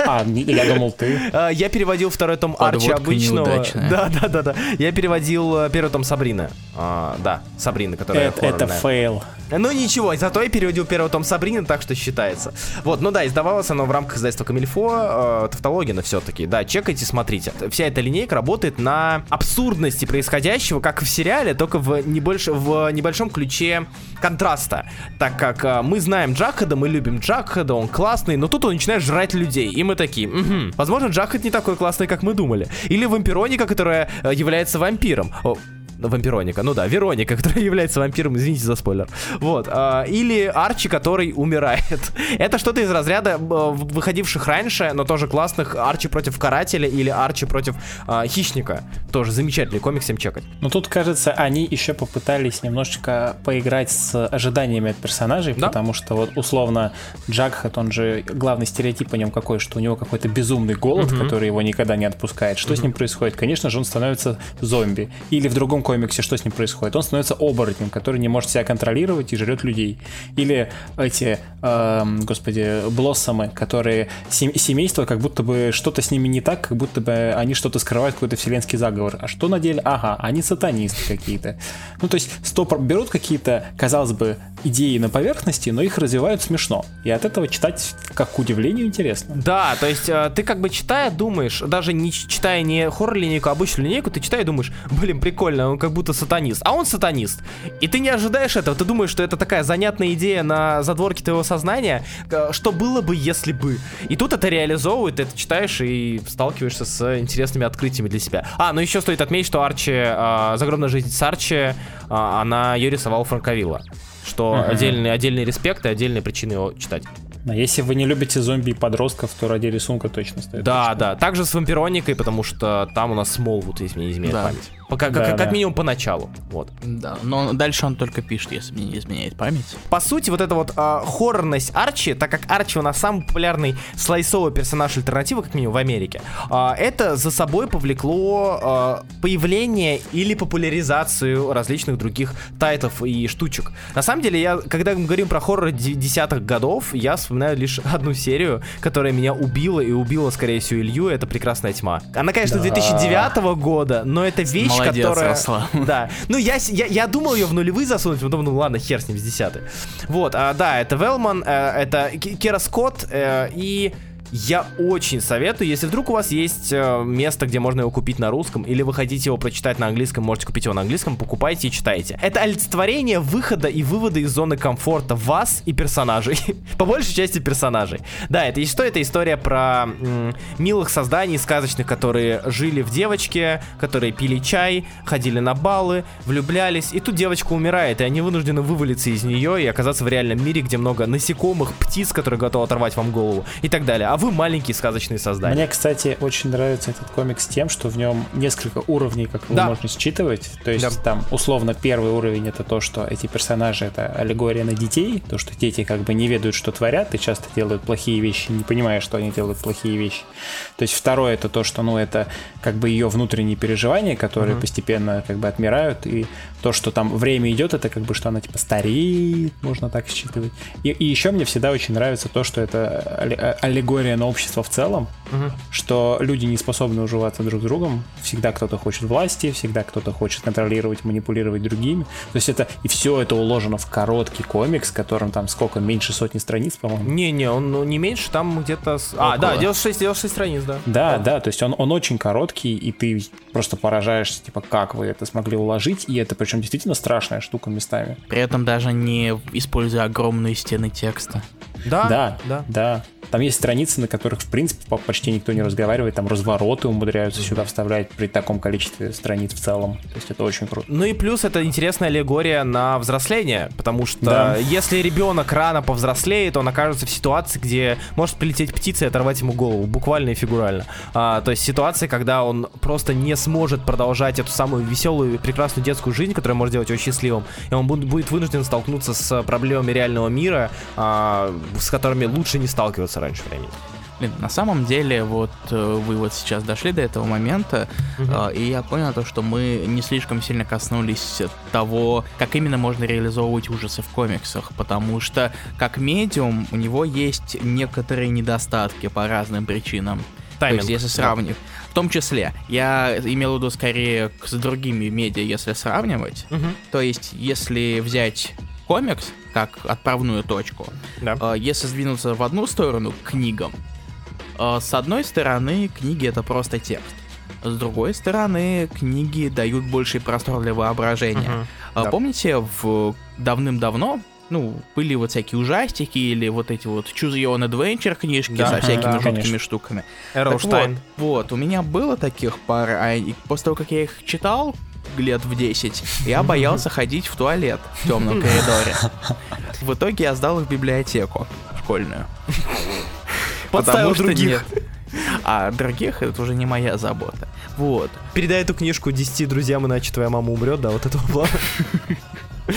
А, я думал, ты. А, Я переводил второй том Арчи Подводка обычного. неудачная. Да, да, да, да. Я переводил э, первый том Сабрины. А, да, Сабрины, которая Это, это фейл. Ну ничего, зато я переводил первый том Сабрины, так что считается. Вот, ну да, издавалось оно в рамках издательства Камильфо, э, Тавтологина все-таки. Да, чекайте, смотрите. Вся эта линейка работает на абсурдности происходящего, как и в сериале, только в, небольш... в небольшом ключе контраста. Так как э, мы знаем Джахада, мы любим Джахада, он классный, но тут он начинает жрать людей. И мы такие, «Мгм, возможно, Джахад не такой классный, как мы думали. Или вампироника, которая э, является вампиром. Ну, Вампироника, ну да, Вероника, которая является вампиром, извините за спойлер. Вот. а, или Арчи, который умирает. Это что-то из разряда э, выходивших раньше, но тоже классных Арчи против Карателя или Арчи против а, Хищника. Тоже замечательный комикс, всем чекать. Но тут, кажется, они еще попытались немножечко поиграть с ожиданиями от персонажей, Да. потому что вот условно Джагхат, он же главный стереотип о нем какой, что у него какой-то безумный голод, который его никогда не отпускает. Что с ним происходит? Конечно же, он становится зомби. Или в другом комиксе что с ним происходит? Он становится оборотнем, который не может себя контролировать и жрет людей. Или эти, эм, господи, блоссомы, которые сем- семейство, как будто бы что-то с ними не так, как будто бы они что-то скрывают, какой-то вселенский заговор. А что на деле? Ага, они сатанисты какие-то. Ну, то есть, стоп, берут какие-то, казалось бы, идеи на поверхности, но их развивают смешно. И от этого читать, как к удивлению, интересно. Да, то есть э, ты как бы читая думаешь, даже не читая не хоррор-линейку, а обычную линейку, ты читая и думаешь, блин, прикольно, он как будто сатанист. А он сатанист. И ты не ожидаешь этого, ты думаешь, что это такая занятная идея на задворке твоего сознания, э, что было бы, если бы. И тут это реализовывает, ты это читаешь и сталкиваешься с интересными открытиями для себя. А, ну еще стоит отметить, что Арчи, э, «Загробная жизнь с Арчи», э, она ее рисовал Франковилла. Что Мгм. отдельный, отдельный респект и отдельные причины его читать. А если вы не любите зомби и подростков, то ради рисунка точно стоит. Да, почитать. да. Также с вампироникой, потому что там у нас Смолвуд, если мне не изменяет Да. память. Пока, Да, как, как да. минимум поначалу. Вот. Да, но дальше он только пишет, если мне не изменяет память. По сути, вот эта вот а, хоррорность Арчи, так как Арчи у нас самый популярный слайсовый персонаж альтернативы, как минимум в Америке, а, это за собой повлекло а, появление или популяризацию различных других тайтлов и штучек. На самом деле, я, когда мы говорим про хоррор де- десятых годов, я вспоминаю лишь одну серию, которая меня убила и убила, скорее всего, Илью, это «Прекрасная тьма». Она, конечно, Да. 2009 года, но это вещь, Молодец, которая... Руслан. Да. Ну, я, я, я думал ее в нулевые засунуть, потом, ну ладно, хер с ним, с десятый. Вот, а, да, это Велман, э, это Кира Скотт, э, и я очень советую, если вдруг у вас есть э, место, где можно его купить на русском, или вы хотите его прочитать на английском, можете купить его на английском, покупайте и читайте. Это олицетворение выхода и вывода из зоны комфорта вас и персонажей. По большей части персонажей. Да, это и что? Это история про милых созданий сказочных, которые жили в девочке, которые пили чай, ходили на баллы, влюблялись, и тут девочка умирает, и они вынуждены вывалиться из нее и оказаться в реальном мире, где много насекомых, птиц, которые готовы оторвать вам голову и так далее. А вы маленькие сказочные создания. Мне, кстати, очень нравится этот комикс тем, что в нем несколько уровней, как его да. можно считывать. То есть да. там условно первый уровень это то, что эти персонажи это аллегория на детей, то, что дети как бы не ведают, что творят, и часто делают плохие вещи, не понимая, что они делают плохие вещи. То есть второе это то, что ну это как бы ее внутренние переживания, которые угу. постепенно как бы отмирают, и то, что там время идет, это как бы что она типа стареет, можно так считывать. И, и еще мне всегда очень нравится то, что это аллегория на общество в целом, угу. что люди не способны уживаться друг с другом, всегда кто-то хочет власти, всегда кто-то хочет контролировать, манипулировать другими. То есть это и все это уложено в короткий комикс, которым там сколько, меньше сотни страниц, по-моему? Не-не, он ну, не меньше, там где-то... А, да, 96, 96 страниц, да. Да, да, то есть он, он очень короткий, и ты просто поражаешься, типа, как вы это смогли уложить, и это причем действительно страшная штука местами. При этом даже не используя огромные стены текста. Да, да, да. да. Там есть страницы, на которых, в принципе, почти никто не разговаривает, там развороты умудряются сюда вставлять при таком количестве страниц в целом. То есть это очень круто. Ну и плюс это интересная аллегория на взросление, потому что да. если ребенок рано повзрослеет, он окажется в ситуации, где может прилететь птица и оторвать ему голову, буквально и фигурально. А, то есть ситуация, когда он просто не сможет продолжать эту самую веселую, прекрасную детскую жизнь, которая может делать его счастливым, и он будет вынужден столкнуться с проблемами реального мира, а, с которыми лучше не сталкиваться раньше времени. Блин, на самом деле, вот э, вы вот сейчас дошли до этого момента, угу. и я понял то, что мы не слишком сильно коснулись того, как именно можно реализовывать ужасы в комиксах, потому что как медиум у него есть некоторые недостатки по разным причинам. Тайминг. То есть, если сравнивать. Да. В том числе, я имел в виду скорее с другими медиа, если сравнивать. Угу. То есть, если взять комикс как отправную точку, да. э, если сдвинуться в одну сторону к книгам, э, с одной стороны, книги это просто текст. С другой стороны, книги дают больший простор для воображения. Угу, да. Помните, в давным-давно ну, были вот всякие ужастики или вот эти вот Choose Your Own Adventure книжки да, со всякими да, жуткими конечно. штуками. Эроуштайн. Вот, вот, у меня было таких пар, а после того, как я их читал, лет в 10, я боялся ходить в туалет в темном коридоре. В итоге я сдал их в библиотеку школьную. Подставил других. А других это уже не моя забота. Вот. Передай эту книжку 10 друзьям, иначе твоя мама умрет, да, вот этого плана.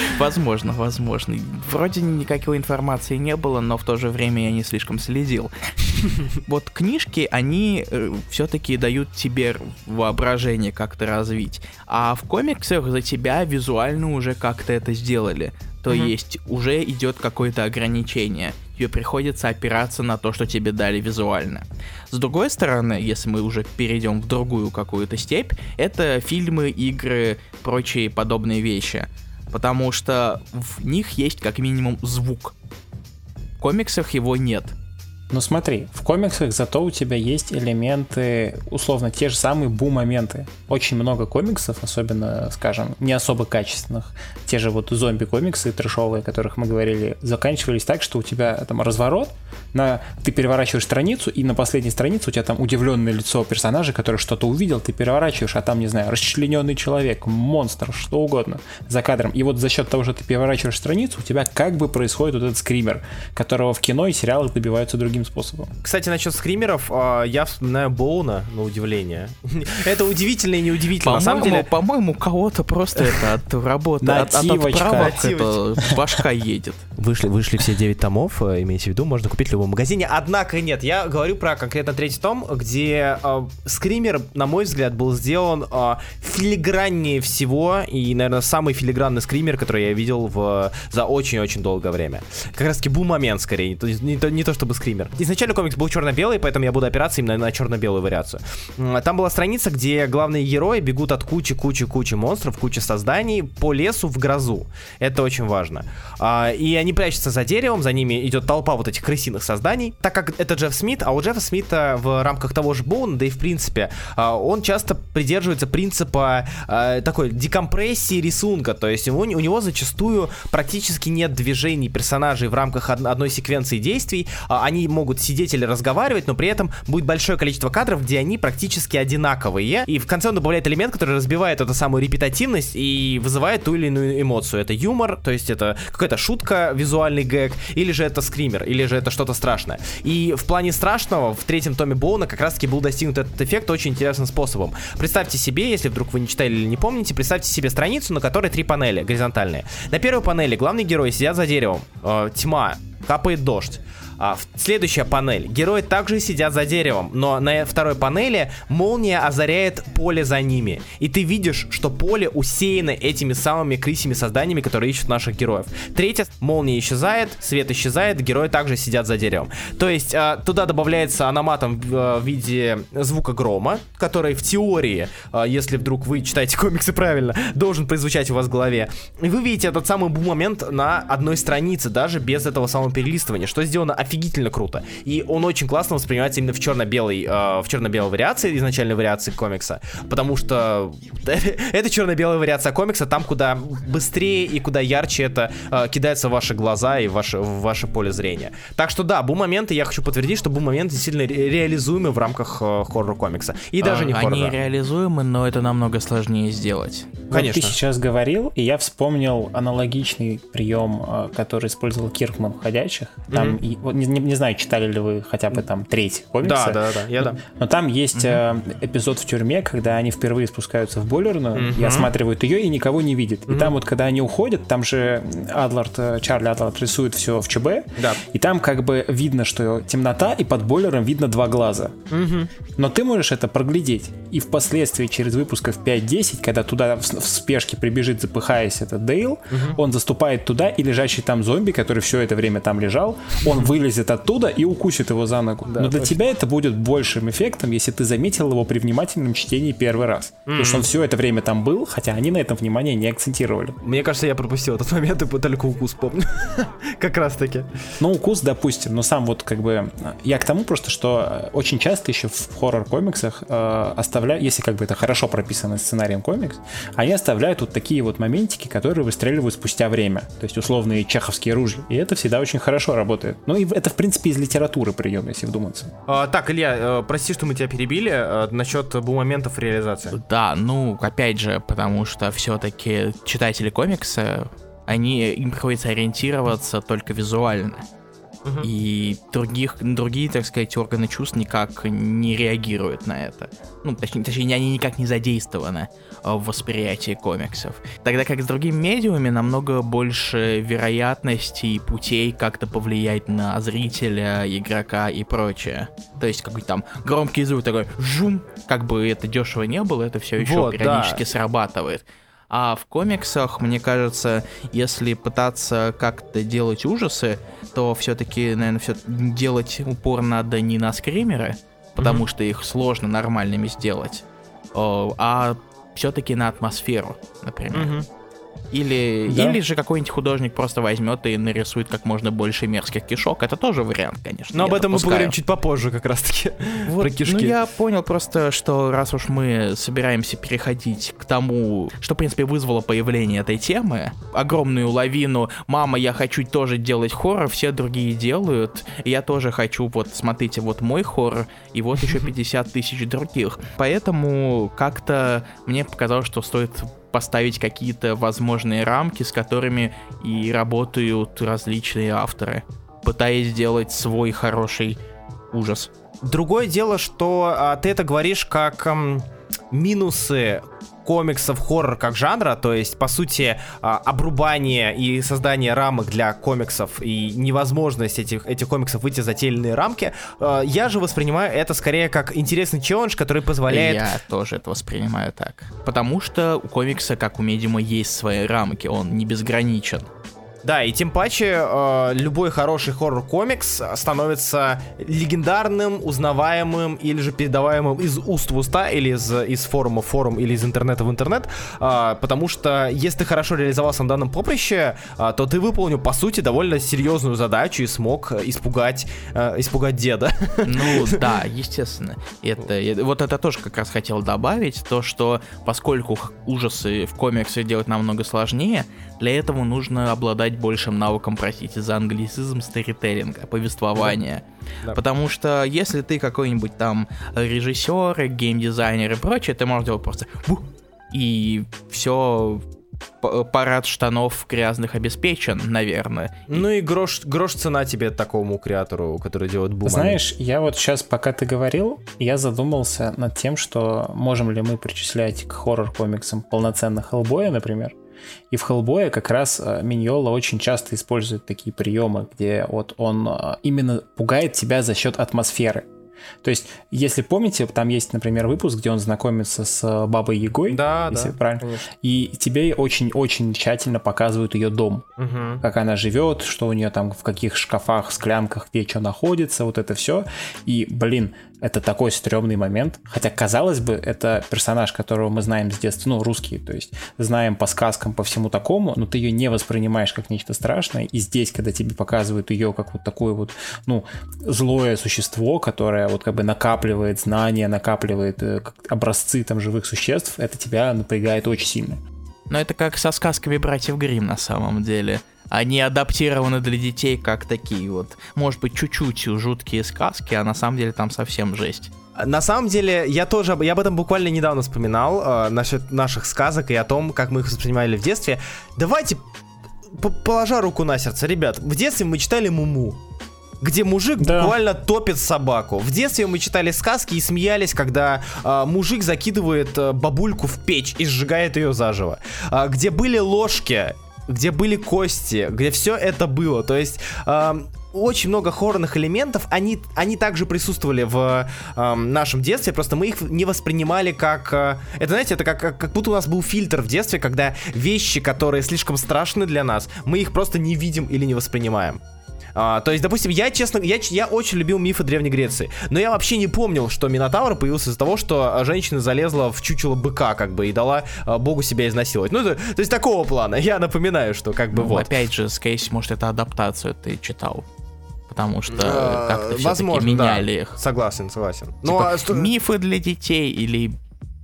Возможно, возможно. Вроде никакой информации не было, но в то же время я не слишком следил. Вот книжки, они э, все-таки дают тебе воображение как-то развить. А в комиксах за тебя визуально уже как-то это сделали. То mm-hmm. есть уже идет какое-то ограничение. Тебе приходится опираться на то, что тебе дали визуально. С другой стороны, если мы уже перейдем в другую какую-то степь, это фильмы, игры, прочие подобные вещи потому что в них есть как минимум звук. В комиксах его нет. Ну смотри, в комиксах зато у тебя есть элементы, условно, те же самые бу-моменты. Очень много комиксов, особенно, скажем, не особо качественных. Те же вот зомби-комиксы трешовые, о которых мы говорили, заканчивались так, что у тебя там разворот, на, ты переворачиваешь страницу, и на последней странице у тебя там удивленное лицо персонажа, который что-то увидел, ты переворачиваешь, а там, не знаю, расчлененный человек, монстр, что угодно за кадром. И вот за счет того, что ты переворачиваешь страницу, у тебя как бы происходит вот этот скример, которого в кино и сериалах добиваются другим способом. Кстати, насчет скримеров, а, я вспоминаю Боуна, на удивление. Это удивительно и неудивительно. На самом деле... По-моему, кого-то просто это от работы, от, от башка едет. Вышли, вышли все 9 томов, э, имейте в виду, можно купить в любом магазине. Однако нет, я говорю про конкретно третий том, где э, скример, на мой взгляд, был сделан э, филиграннее всего и, наверное, самый филигранный скример, который я видел в, за очень-очень долгое время. Как раз таки бум-момент, скорее, не то, не, то, не то чтобы скример изначально комикс был черно-белый, поэтому я буду опираться именно на черно-белую вариацию. Там была страница, где главные герои бегут от кучи-кучи-кучи монстров, кучи созданий по лесу в грозу. Это очень важно. А, и они прячутся за деревом, за ними идет толпа вот этих крысиных созданий. Так как это Джефф Смит, а у Джеффа Смита в рамках того же Боуна, да и в принципе, а, он часто придерживается принципа а, такой декомпрессии рисунка. То есть у, у него зачастую практически нет движений персонажей в рамках одной секвенции действий. Они могут сидеть или разговаривать, но при этом будет большое количество кадров, где они практически одинаковые. И в конце он добавляет элемент, который разбивает эту самую репетативность и вызывает ту или иную эмоцию. Это юмор, то есть это какая-то шутка, визуальный гэг, или же это скример, или же это что-то страшное. И в плане страшного в третьем томе Боуна как раз-таки был достигнут этот эффект очень интересным способом. Представьте себе, если вдруг вы не читали или не помните, представьте себе страницу, на которой три панели горизонтальные. На первой панели главный герой сидят за деревом, э, тьма, капает дождь. А, следующая панель. Герои также сидят за деревом, но на второй панели молния озаряет поле за ними. И ты видишь, что поле усеяно этими самыми крысими созданиями, которые ищут наших героев. Третья, молния исчезает, свет исчезает, герои также сидят за деревом. То есть а, туда добавляется аноматом в, а, в виде звука грома, который в теории, а, если вдруг вы читаете комиксы правильно, должен прозвучать у вас в голове. И вы видите этот самый бум-момент на одной странице, даже без этого самого перелистывания, что сделано офигительно круто. И он очень классно воспринимается именно в черно-белой, э, в черно-белой вариации, изначальной вариации комикса, потому что это черно-белая вариация комикса, там куда быстрее и куда ярче это э, кидается в ваши глаза и в ваше, в ваше поле зрения. Так что да, бум-моменты, я хочу подтвердить, что бум-моменты действительно ре- реализуемы в рамках э, хоррор-комикса. И даже А, не хоррора. Они реализуемы, но это намного сложнее сделать. Конечно. Вот ты сейчас говорил, и я вспомнил аналогичный прием, э, который использовал Киркман в «Ходячих». Там, и- вот не, не- не знаю, читали ли вы хотя бы там треть комикса. Да, да, да, я да. Но там есть э, эпизод в тюрьме, когда они впервые спускаются в бойлерную и осматривают ее, и никого не видят. И там вот, когда они уходят, там же Адлард, э, Чарли Адлард рисует все в ЧБ, Да. и там как бы видно, что темнота, и под бойлером видно два глаза. Но ты можешь это проглядеть. И впоследствии, через выпусков 5-10, когда туда в, в спешке прибежит, запыхаясь, этот Дейл, он заступает туда, и лежащий там зомби, который все это время там лежал, он вылезет оттуда и укусит его за ногу. Но для тебя это будет большим эффектом, если ты заметил его при внимательном чтении первый раз. Потому что он все это время там был, хотя они на этом внимание не акцентировали. Мне кажется, я пропустил этот момент и только укус помню. как раз таки. Ну, укус, допустим, но сам вот как бы... Я к тому просто, что э, очень часто еще в хоррор-комиксах э, оставляют, если как бы это хорошо прописано сценарием комикс, они оставляют вот такие вот моментики, которые выстреливают спустя время. То есть условные чеховские ружья. И это всегда очень хорошо работает. Ну и это, в принципе, из литературы прием, если вдуматься. А, так, Илья, э, прости, что мы тебя перебили э, насчет бум-моментов реализации. Да, ну, опять же, потому что все-таки читатели комикса, они, им приходится ориентироваться только визуально. И других, другие, так сказать, органы чувств никак не реагируют на это. Ну, точнее, точнее, они никак не задействованы э, в восприятии комиксов. Тогда как с другими медиумами намного больше вероятностей и путей как-то повлиять на зрителя, игрока и прочее. То есть какой-то там громкий звук такой жум, как бы это дешево не было, это все еще Вот, периодически да. срабатывает. А в комиксах, мне кажется, если пытаться как-то делать ужасы, то все-таки, наверное, все делать упор надо не на скримеры, потому что их сложно нормальными сделать, о, а все-таки на атмосферу, например. Или, Да. или же какой-нибудь художник просто возьмет и нарисует как можно больше мерзких кишок. Это тоже вариант, конечно. Но об этом мы допускаю. поговорим чуть попозже как раз-таки. Вот, Про кишки. Ну, я понял просто, что раз уж мы собираемся переходить к тому, что, в принципе, вызвало появление этой темы, огромную лавину «Мама, я хочу тоже делать хоррор», все другие делают, я тоже хочу, вот, смотрите, вот мой хоррор, и вот еще 50 тысяч других. Поэтому как-то мне показалось, что стоит поставить какие-то возможные рамки, с которыми и работают различные авторы, пытаясь сделать свой хороший ужас. Другое дело, что а, ты это говоришь как ам, минусы комиксов хоррор как жанра, то есть, по сути, а, обрубание и создание рамок для комиксов и невозможность этих, этих комиксов выйти за те или иные рамки, а, я же воспринимаю это скорее как интересный челлендж, который позволяет... Я тоже это воспринимаю так. Потому что у комикса, как у медиума, есть свои рамки, он не безграничен. Да, и тем паче э, любой хороший хоррор-комикс становится легендарным, узнаваемым или же передаваемым из уст в уста, или из, из форума в форум, или из интернета в интернет, э, потому что если ты хорошо реализовался на данном поприще, э, то ты выполнил, по сути, довольно серьезную задачу и смог испугать, э, испугать деда. Ну да, естественно. Это, вот это тоже как раз хотел добавить, то что поскольку ужасы в комиксах делать намного сложнее, для этого нужно обладать большим навыком, простите за англицизм, сторителлинга, повествования. Да. Потому что если ты какой-нибудь там режиссер, геймдизайнер и прочее, ты можешь делать просто и все парад штанов грязных обеспечен, наверное. Ну и грош, грош цена тебе такому креатору, который делает бумагу. Знаешь, я вот сейчас, пока ты говорил, я задумался над тем, что можем ли мы причислять к хоррор-комиксам полноценно Хеллбоя, например. И в Хеллбое как раз э, Миньола очень часто использует такие приемы, где вот он э, именно пугает тебя за счет атмосферы. То есть, если помните, там есть, например, выпуск, где он знакомится с э, Бабой Ягой. Да, да. Правильно. Конечно. И тебе очень-очень тщательно показывают ее дом. Угу. Как она живет, что у нее там в каких шкафах, склянках, где что находится, вот это все. И, блин, это такой стрёмный момент. Хотя, казалось бы, это персонаж, которого мы знаем с детства, ну, русский, то есть знаем по сказкам, по всему такому, но ты ее не воспринимаешь как нечто страшное. И здесь, когда тебе показывают ее как вот такое вот, ну, злое существо, которое вот как бы накапливает знания, накапливает э, образцы там живых существ, это тебя напрягает очень сильно. Но это как со сказками братьев Грим на самом деле. Они адаптированы для детей как такие вот, может быть, чуть-чуть жуткие сказки, а на самом деле там совсем жесть. На самом деле, я тоже, я об этом буквально недавно вспоминал, э, насчет наших сказок и о том, как мы их воспринимали в детстве. Давайте, положа руку на сердце, ребят, в детстве мы читали Муму где мужик да. буквально топит собаку. В детстве мы читали сказки и смеялись, когда э, мужик закидывает э, бабульку в печь и сжигает ее заживо. Э, где были ложки, где были кости, где все это было. То есть э, очень много хоррорных элементов, они, они также присутствовали в э, нашем детстве, просто мы их не воспринимали как... Э, это, знаете, это как, как, как будто у нас был фильтр в детстве, когда вещи, которые слишком страшны для нас, мы их просто не видим или не воспринимаем. А, то есть, допустим, я, честно, я, я очень любил мифы Древней Греции, но я вообще не помнил, что Минотавр появился из-за того, что женщина залезла в чучело быка, как бы, и дала а, богу себя изнасиловать. Ну, то, то есть, такого плана. Я напоминаю, что как бы ну, вот. Опять же, скорее всего, может, это адаптацию ты читал потому что а, как-то все-таки меняли да. их. Согласен, согласен. Типа, ну, а... мифы для детей или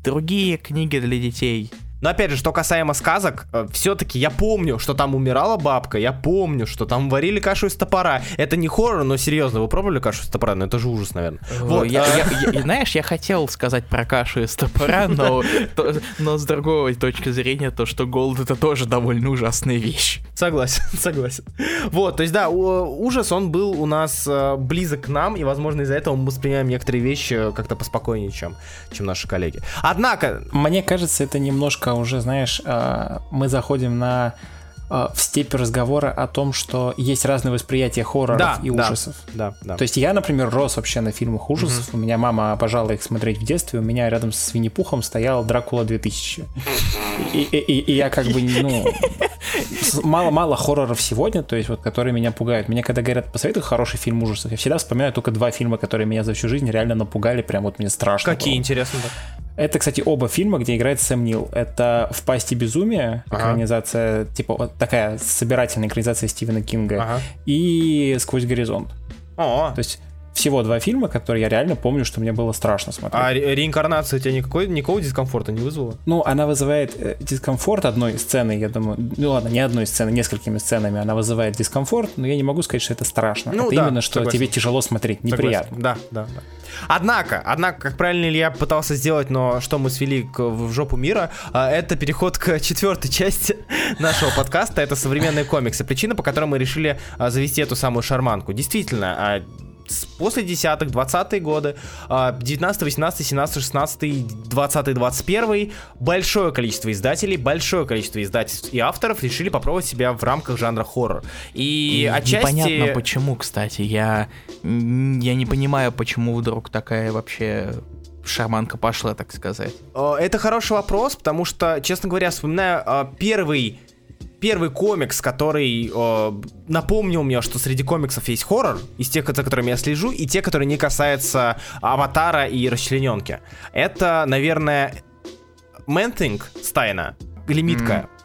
другие книги для детей. Но опять же, что касаемо сказок, э, все-таки я помню, что там умирала бабка, я помню, что там варили кашу из топора. Это не хоррор, но серьезно, вы пробовали кашу из топора? Ну это же ужас, наверное. Вот. Я, я, я, знаешь, я хотел сказать про кашу из топора, но, то, но с другой точки зрения, то, что голод это тоже довольно ужасная вещь. Согласен, согласен. Вот, то есть да, ужас, он был у нас э, близок к нам, и, возможно, из-за этого мы воспринимаем некоторые вещи как-то поспокойнее, чем, чем наши коллеги. Однако... Мне кажется, это немножко уже, знаешь, а, мы заходим на а, в степь разговора о том, что есть разные восприятия хорроров да, и да, ужасов. Да, да. То есть я, например, рос вообще на фильмах ужасов. Угу. У меня мама обожала их смотреть в детстве. У меня рядом с Винни-Пухом стоял Дракула 2000. И, и, и, и я как бы, ну, мало-мало хорроров сегодня, то есть вот, которые меня пугают. Мне когда говорят, посоветуй хороший фильм ужасов, я всегда вспоминаю только два фильма, которые меня за всю жизнь реально напугали, прям вот мне страшно. Какие, было. интересно, да? Это, кстати, оба фильма, где играет Сэм Нил. Это «В пасти безумия», ага. экранизация, типа вот такая собирательная экранизация Стивена Кинга, ага. и «Сквозь горизонт». О. То есть всего два фильма, которые я реально помню, что мне было страшно смотреть. А ре- реинкарнация у тебя никакой, никакого дискомфорта не вызвала? Ну, она вызывает э, дискомфорт одной сцены, я думаю. Ну ладно, не одной сцены, несколькими сценами она вызывает дискомфорт, но я не могу сказать, что это страшно. Ну, это да, именно, что согласен. тебе тяжело смотреть, неприятно. Согласен. Да, да, да. Однако, однако, как правильно Илья пытался сделать, но что мы свели к, в жопу мира, а, это переход к четвертой части нашего подкаста. Это современные комиксы. Причина, по которой мы решили а, завести эту самую шарманку. Действительно, а, после десятых, 20-е годы, 19, 18, 17, 16, 20, 21, большое количество издателей, большое количество издательств и авторов решили попробовать себя в рамках жанра хоррор. И, и отчасти... Непонятно почему, кстати, я, я не понимаю, почему вдруг такая вообще шарманка пошла, так сказать? Это хороший вопрос, потому что, честно говоря, вспоминаю а, первый первый комикс, который э, напомнил мне, что среди комиксов есть хоррор, из тех, за которыми я слежу, и те, которые не касаются Аватара и Расчлененки. Это, наверное, Man-Thing Стайна, лимитка. М.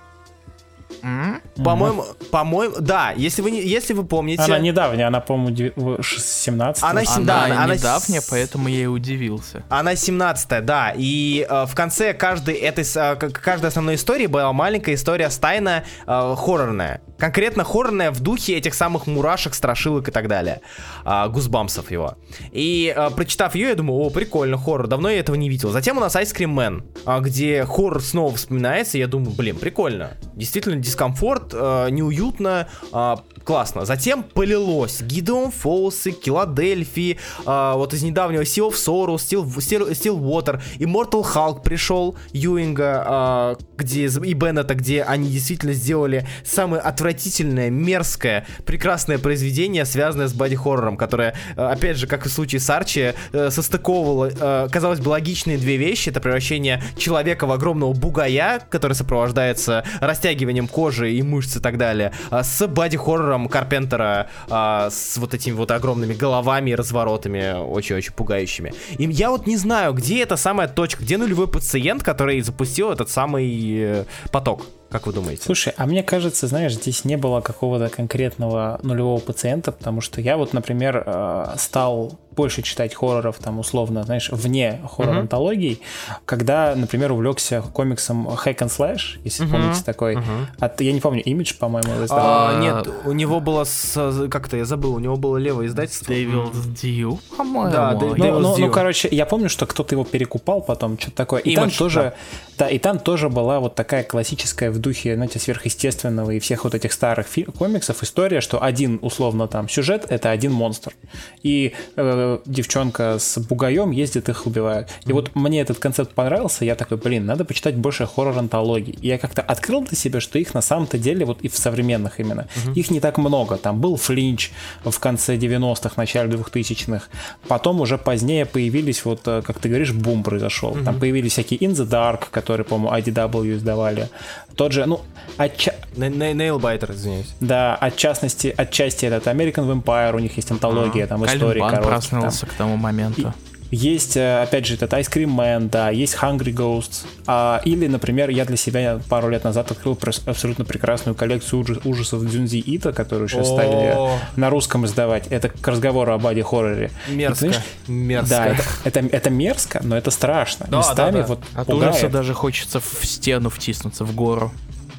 Угу. По-моему, по-моему, да, если вы, не, если вы помните... Она недавняя, она, по-моему, 17 Она, она, да, она, она недавняя, поэтому я и удивился. Она 17 да, и э, в конце каждой этой, э, каждой основной истории была маленькая история Стайна э, хоррорная. Конкретно хоррорная в духе этих самых мурашек, страшилок и так далее. А, гузбамсов его. И а, прочитав ее, я думаю, о, прикольно, хоррор, давно я этого не видел. Затем у нас Ice Cream Man, а, где хоррор снова вспоминается, и я думаю, блин, прикольно. Действительно, дискомфорт, а, неуютно, а, классно. Затем полилось. Гидеон Фолсы, Киладельфии, а, вот из недавнего Sea of Sorrow, Steel, Steel, Stillwater, Immortal Hulk пришел, Юинга, а, где, и Беннета, где они действительно сделали самое отвратительное, мерзкое, прекрасное произведение, связанное с боди-хоррором, которое, а, опять же, как и в случае с Арчи, а, состыковывало, а, казалось бы, логичные две вещи. Это превращение человека в огромного бугая, который сопровождается растягиванием кожи и мышц и так далее, а, с боди-хоррором хоррором Карпентера а, с вот этими вот огромными головами и разворотами, очень-очень пугающими. И я вот не знаю, где эта самая точка, где нулевой пациент, который запустил этот самый э, поток. Как вы думаете? Слушай, а мне кажется, знаешь, здесь не было какого-то конкретного нулевого пациента, потому что я вот, например, э, стал больше читать хорроров, там, условно, знаешь, вне хоррор-антологий, uh-huh. когда, например, увлекся комиксом Hack and Slash, если uh-huh. помните такой. Uh-huh. От, я не помню, Image, по-моему, издал. А, нет, у него было, с, как-то я забыл, у него было левое издательство. Devil's Due, по-моему. Да, ну, ну, ну, короче, я помню, что кто-то его перекупал потом, что-то такое. И Image, там тоже, да. да, и там тоже была вот такая классическая в духе, знаете, сверхъестественного и всех вот этих старых комиксов история, что один, условно, там, сюжет — это один монстр. И э, девчонка с бугаем ездит, их убивают. И mm-hmm. вот мне этот концепт понравился, я такой, блин, надо почитать больше хоррор-антологий. И я как-то открыл для себя, что их на самом-то деле, вот и в современных именно, mm-hmm. их не так много. Там был Флинч в конце 90-х, начале 2000-х. Потом уже позднее появились, вот, э, как ты говоришь, бум произошел. Mm-hmm. Там появились всякие In the Dark, которые, по-моему, IDW издавали. Тот же, ну, отча... Nailbiter, извиняюсь. Да, от частности, отчасти этот American Vampire, у них есть антология, а, там истории Бан проснулся там. к тому моменту. И, есть, э, опять же, этот Ice Cream Man, да, есть Hungry Ghosts. А, или, например, я для себя пару лет назад открыл абсолютно прекрасную коллекцию ужас, ужасов Дзюнзи Ита, которую сейчас стали на русском издавать. Это к разговору о боди-хорроре. Мерзко. И, мерзко. Да, это, это, это мерзко, но это страшно. Да, Местами да, да. вот От пугает. ужаса даже хочется в стену втиснуться, в гору.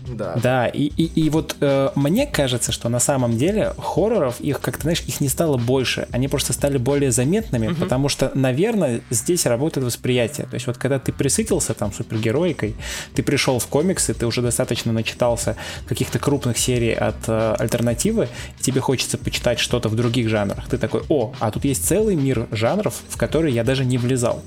Да. Да, и, и, и вот э, мне кажется, что на самом деле хорроров, их как-то, знаешь, их не стало больше. Они просто стали более заметными, угу. потому что, наверное, здесь работает восприятие. То есть вот когда ты присытился там супергероикой, ты пришел в комиксы, ты уже достаточно начитался каких-то крупных серий от э, альтернативы, тебе хочется почитать что-то в других жанрах. Ты такой, о, а тут есть целый мир жанров, в которые я даже не влезал.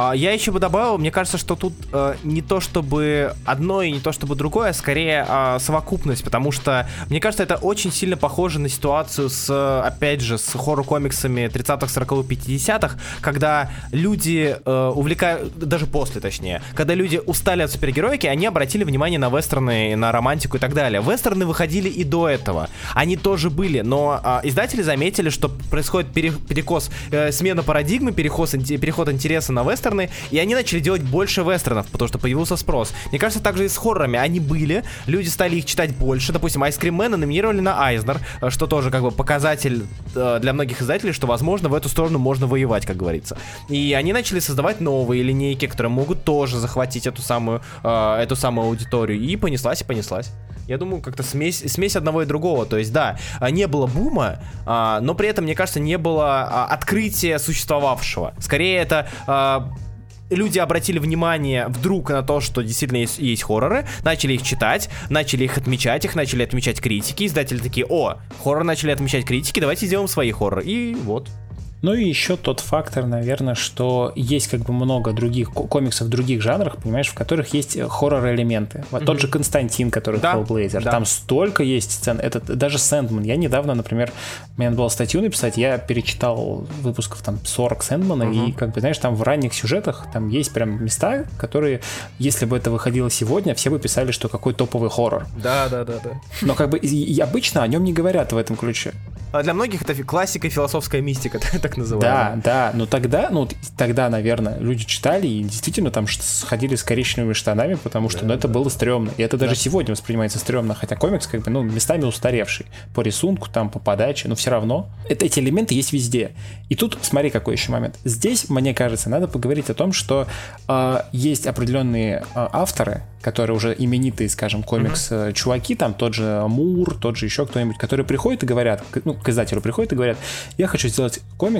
А, я еще бы добавил, мне кажется, что тут э, не то чтобы одно и не то чтобы другое, а скорее э, совокупность, потому что, мне кажется, это очень сильно похоже на ситуацию с, опять же, с хоррор-комиксами 30-х, 40-х, 50-х, когда люди э, увлекают, даже после точнее, когда люди устали от супергероики, они обратили внимание на вестерны, на романтику и так далее. Вестерны выходили и до этого, они тоже были, но э, издатели заметили, что происходит пере, перекос, э, смена парадигмы, переход, переход интереса на вестерн, вестерны, и они начали делать больше вестернов, потому что появился спрос. Мне кажется, также и с хоррорами они были, люди стали их читать больше. Допустим, Man номинировали на Айзнер, э, что тоже как бы показатель э, для многих издателей, что, возможно, в эту сторону можно воевать, как говорится. И они начали создавать новые линейки, которые могут тоже захватить эту самую, э, эту самую аудиторию. И понеслась, и понеслась. Я думаю, как-то смесь, смесь одного и другого. То есть, да, не было бума, а, но при этом, мне кажется, не было а, открытия существовавшего. Скорее, это а, люди обратили внимание вдруг на то, что действительно есть, есть хорроры, начали их читать, начали их отмечать, их начали отмечать критики, издатели такие, о, хоррор начали отмечать критики, давайте сделаем свои хорроры. И вот. Ну и еще тот фактор, наверное, что есть как бы много других комиксов в других жанрах, понимаешь, в которых есть э, хоррор-элементы. Вот mm-hmm. тот же Константин, который да, Hellblazer, да. там столько есть сцен. Это даже Сэндман. Я недавно, например, мне надо было статью написать, я перечитал выпусков там 40 Сэндмана, mm-hmm. и как бы, знаешь, там в ранних сюжетах там есть прям места, которые, если бы это выходило сегодня, все бы писали, что какой топовый хоррор. Да, да, да, да. Но как бы и обычно о нем не говорят в этом ключе. А для многих это классика философская мистика, так называемая. Да, да, но тогда, ну, тогда, наверное, люди читали и действительно там сходили с коричневыми штанами, потому что, да, ну, это да. было стрёмно. И это даже да. сегодня воспринимается стрёмно, хотя комикс, как бы, ну, местами устаревший. По рисунку, там, по подаче, но все равно. Это, эти элементы есть везде. И тут, смотри, какой еще момент. Здесь, мне кажется, надо поговорить о том, что э, есть определенные э, авторы, которые уже именитые, скажем, комикс-чуваки, там тот же Мур, тот же еще кто-нибудь, которые приходят и говорят, ну, к издателю приходят и говорят, я хочу сделать комикс,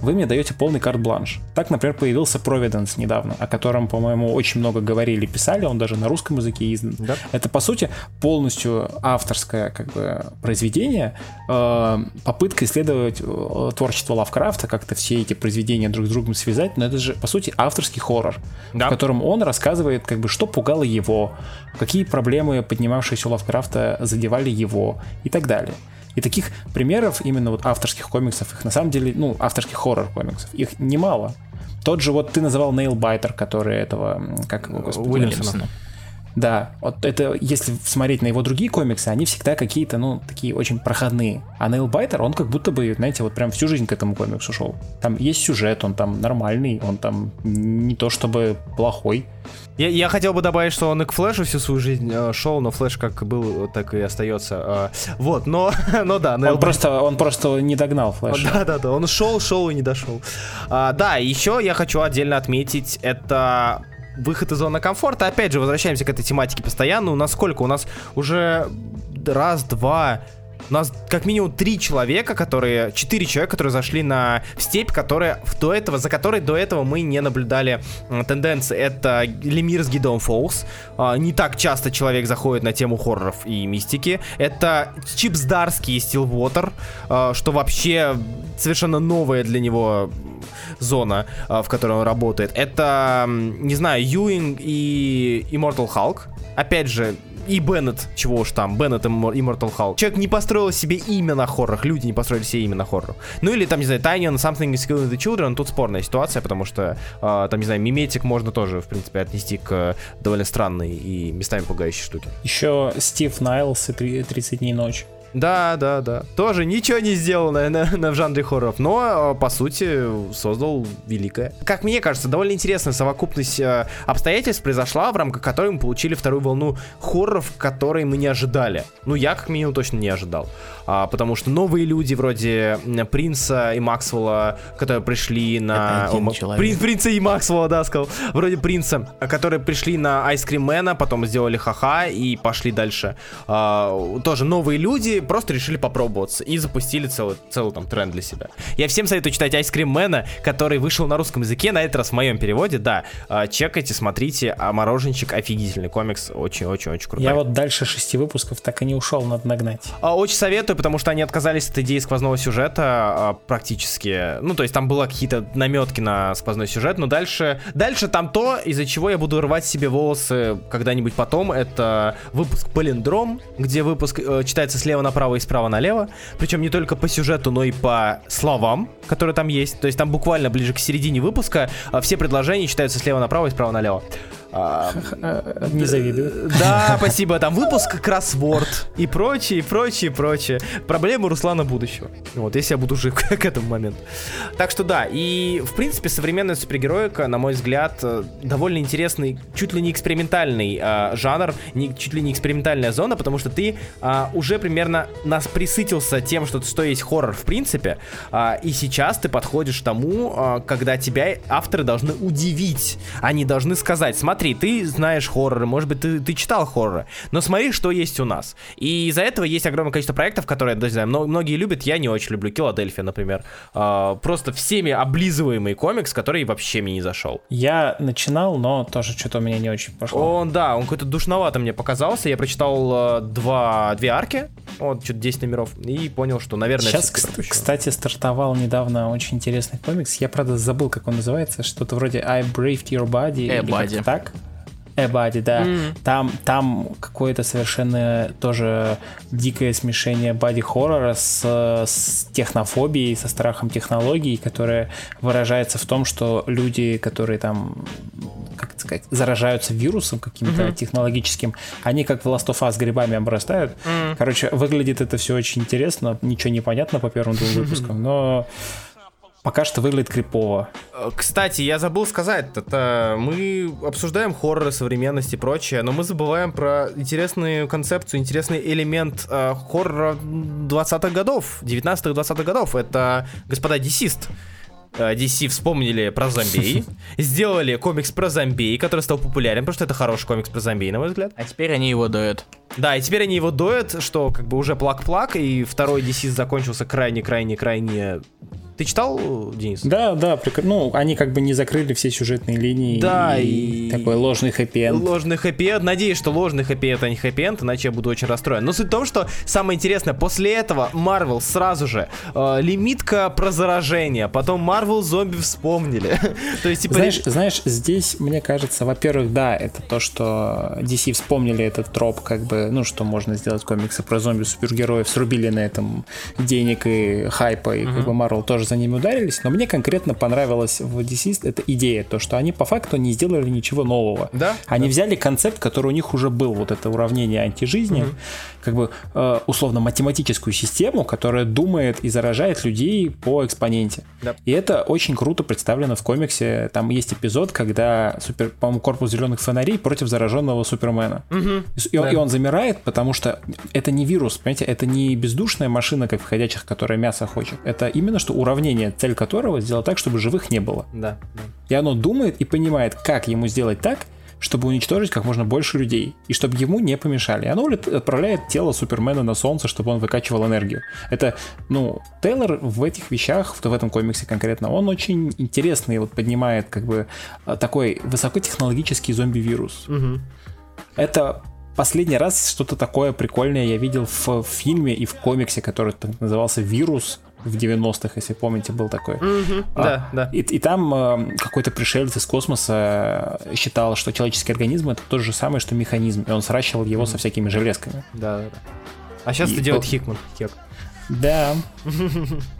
вы мне даете полный карт-бланш. Так, например, появился Providence недавно, о котором, по-моему, очень много говорили, писали, он даже на русском языке издан. Да. Это, по сути, полностью авторское как бы, произведение, э, попытка исследовать э, творчество Лавкрафта, как-то все эти произведения друг с другом связать, но это же, по сути, авторский хоррор, да. в котором он рассказывает, как бы, что пугало его, какие проблемы, поднимавшиеся у Лавкрафта, задевали его и так далее. И таких примеров именно вот авторских комиксов, их на самом деле, ну, авторских хоррор-комиксов, их немало. Тот же вот ты называл Нейлбайтер, который этого, как его, господи, Уильямсона. Да, вот это, если смотреть на его другие комиксы, они всегда какие-то, ну, такие очень проходные. А Нейл Байтер, он как будто бы, знаете, вот прям всю жизнь к этому комиксу шел. Там есть сюжет, он там нормальный, он там не то чтобы плохой. Я, я хотел бы добавить, что он и к Флэшу всю свою жизнь э, шел, но Флэш как был, так и остается. Э, вот, но, но да. Нейл он, просто, он просто не догнал Флэша. Да, да, да, он шел, шел и не дошел. А, да, еще я хочу отдельно отметить, это выход из зоны комфорта. Опять же, возвращаемся к этой тематике постоянно. У нас сколько? У нас уже раз, два, у нас как минимум три человека, которые, четыре человека, которые зашли на степь, которая до этого, за которой до этого мы не наблюдали тенденции. Это Лемир с Гидом Фолс. Э, не так часто человек заходит на тему хорроров и мистики. Это Чипс Дарский и Стилвотер, э, что вообще совершенно новая для него зона, э, в которой он работает. Это, не знаю, Юинг и Immortal Hulk. Опять же, и Беннет, чего уж там, Беннет и Immortal Hulk. Человек не построил себе имя на хоррорах, люди не построили себе имя на хоррорах. Ну или там, не знаю, Tiny Something is Killing the Children, тут спорная ситуация, потому что э, там, не знаю, миметик можно тоже, в принципе, отнести к довольно странной и местами пугающей штуке. Еще Стив Найлс и 30 дней ночи. Да, да, да. Тоже ничего не сделал, наверное, на, в жанре хорроров, но, по сути, создал великое. Как мне кажется, довольно интересная совокупность э, обстоятельств произошла, в рамках которой мы получили вторую волну хорроров, которые мы не ожидали. Ну, я, как минимум, точно не ожидал. А, потому что новые люди, вроде Принца и Максвелла, которые пришли на... О, Прин, Принца и Максвелла, да, сказал. Вроде Принца, которые пришли на Ice Cream Man, потом сделали ха-ха и пошли дальше. А, тоже новые люди, просто решили попробоваться и запустили целый, целый там тренд для себя. Я всем советую читать Ice Cream Man, который вышел на русском языке, на этот раз в моем переводе, да. А, чекайте, смотрите, а Мороженщик офигительный комикс, очень-очень-очень крутой. Я вот дальше шести выпусков так и не ушел, надо нагнать. А, очень советую, потому что они отказались от идеи сквозного сюжета а, практически. Ну, то есть там было какие-то наметки на сквозной сюжет, но дальше, дальше там то, из-за чего я буду рвать себе волосы когда-нибудь потом, это выпуск Полиндром, где выпуск э, читается слева направо и справа налево. Причем не только по сюжету, но и по словам, которые там есть. То есть там буквально ближе к середине выпуска а, все предложения читаются слева направо и справа налево. А, не завидую. Да, спасибо. Там выпуск кроссворд и прочее, и прочее, и прочее. Проблемы Руслана будущего. Вот, если я буду жив к этому моменту. Так что да, и в принципе современная супергероика, на мой взгляд, э, довольно интересный, чуть ли не экспериментальный э, жанр, не, чуть ли не экспериментальная зона, потому что ты э, уже примерно нас присытился тем, что, что есть хоррор в принципе, э, и сейчас ты подходишь к тому, э, когда тебя авторы должны удивить, они должны сказать, смотри, смотри, ты знаешь хорроры, может быть, ты, ты читал хорроры, но смотри, что есть у нас. И из-за этого есть огромное количество проектов, которые, не знаю, многие любят, я не очень люблю. Киладельфия, например. А, просто всеми облизываемый комикс, который вообще мне не зашел. Я начинал, но тоже что-то у меня не очень пошло. Он, да, он какой-то душновато мне показался. Я прочитал э, два, две арки, вот, что-то 10 номеров, и понял, что, наверное... Сейчас, кстати, стартовал недавно очень интересный комикс. Я, правда, забыл, как он называется. Что-то вроде I Braved Your Body. Э, Body. Так? Эбади, да. Mm. Там, там какое-то совершенно тоже дикое смешение бади-хоррора с, с технофобией, со страхом технологий, которое выражается в том, что люди, которые там как сказать, заражаются вирусом каким-то mm-hmm. технологическим, они как в Last of Us грибами обрастают. Mm. Короче, выглядит это все очень интересно, ничего не понятно по первым двум выпускам, но пока что выглядит крипово. Э, кстати, я забыл сказать, это мы обсуждаем хорроры, современность и прочее, но мы забываем про интересную концепцию, интересный элемент э, хоррора 20-х годов, 19-20-х годов. Это, господа, десист. э, DC вспомнили про зомби, сделали комикс про зомби, который стал популярен, потому что это хороший комикс про зомби, на мой взгляд. А теперь они его доят. Да, и теперь они его доят, что как бы уже плак-плак, и второй DCeased закончился крайне-крайне-крайне ты читал, Денис? Да, да, прик... ну, они как бы не закрыли все сюжетные линии. Да, и, и... такой ложный хэппи-энд. Ложный хэппи-энд. Надеюсь, что ложный хэппи-энд, а не хэппи-энд, иначе я буду очень расстроен. Но суть в том, что самое интересное, после этого Marvel сразу же э, лимитка про заражение, потом Marvel зомби вспомнили. то есть, типа... Знаешь, знаешь, здесь, мне кажется, во-первых, да, это то, что DC вспомнили этот троп, как бы, ну, что можно сделать комиксы про зомби-супергероев, срубили на этом денег и хайпа, и как бы Marvel тоже за ними ударились, но мне конкретно понравилась в DC эта идея, то, что они по факту не сделали ничего нового. Да? Они да. взяли концепт, который у них уже был, вот это уравнение антижизни, угу. как бы э, условно математическую систему, которая думает и заражает людей по экспоненте. Да. И это очень круто представлено в комиксе. Там есть эпизод, когда, супер, по-моему, корпус зеленых фонарей против зараженного Супермена. Угу. И, да. и он замирает, потому что это не вирус, понимаете, это не бездушная машина, как в ходячих, которая мясо хочет. Это именно что уравнение уравнение, цель которого сделать так, чтобы живых не было. Да, да. И оно думает и понимает, как ему сделать так, чтобы уничтожить как можно больше людей, и чтобы ему не помешали. И оно отправляет тело Супермена на Солнце, чтобы он выкачивал энергию. Это, ну, Тейлор в этих вещах, в этом комиксе конкретно, он очень интересный, вот поднимает как бы а, такой высокотехнологический зомби-вирус. Угу. Это последний раз что-то такое прикольное я видел в фильме и в комиксе, который назывался «Вирус», в 90-х, если помните, был такой. Mm-hmm. А, да, да. И, и там э, какой-то пришелец из космоса э, считал, что человеческий организм это то же самое, что механизм, и он сращивал его mm-hmm. со всякими железками. Да, да, да. А сейчас и это делает. Хикман. Хек. Да.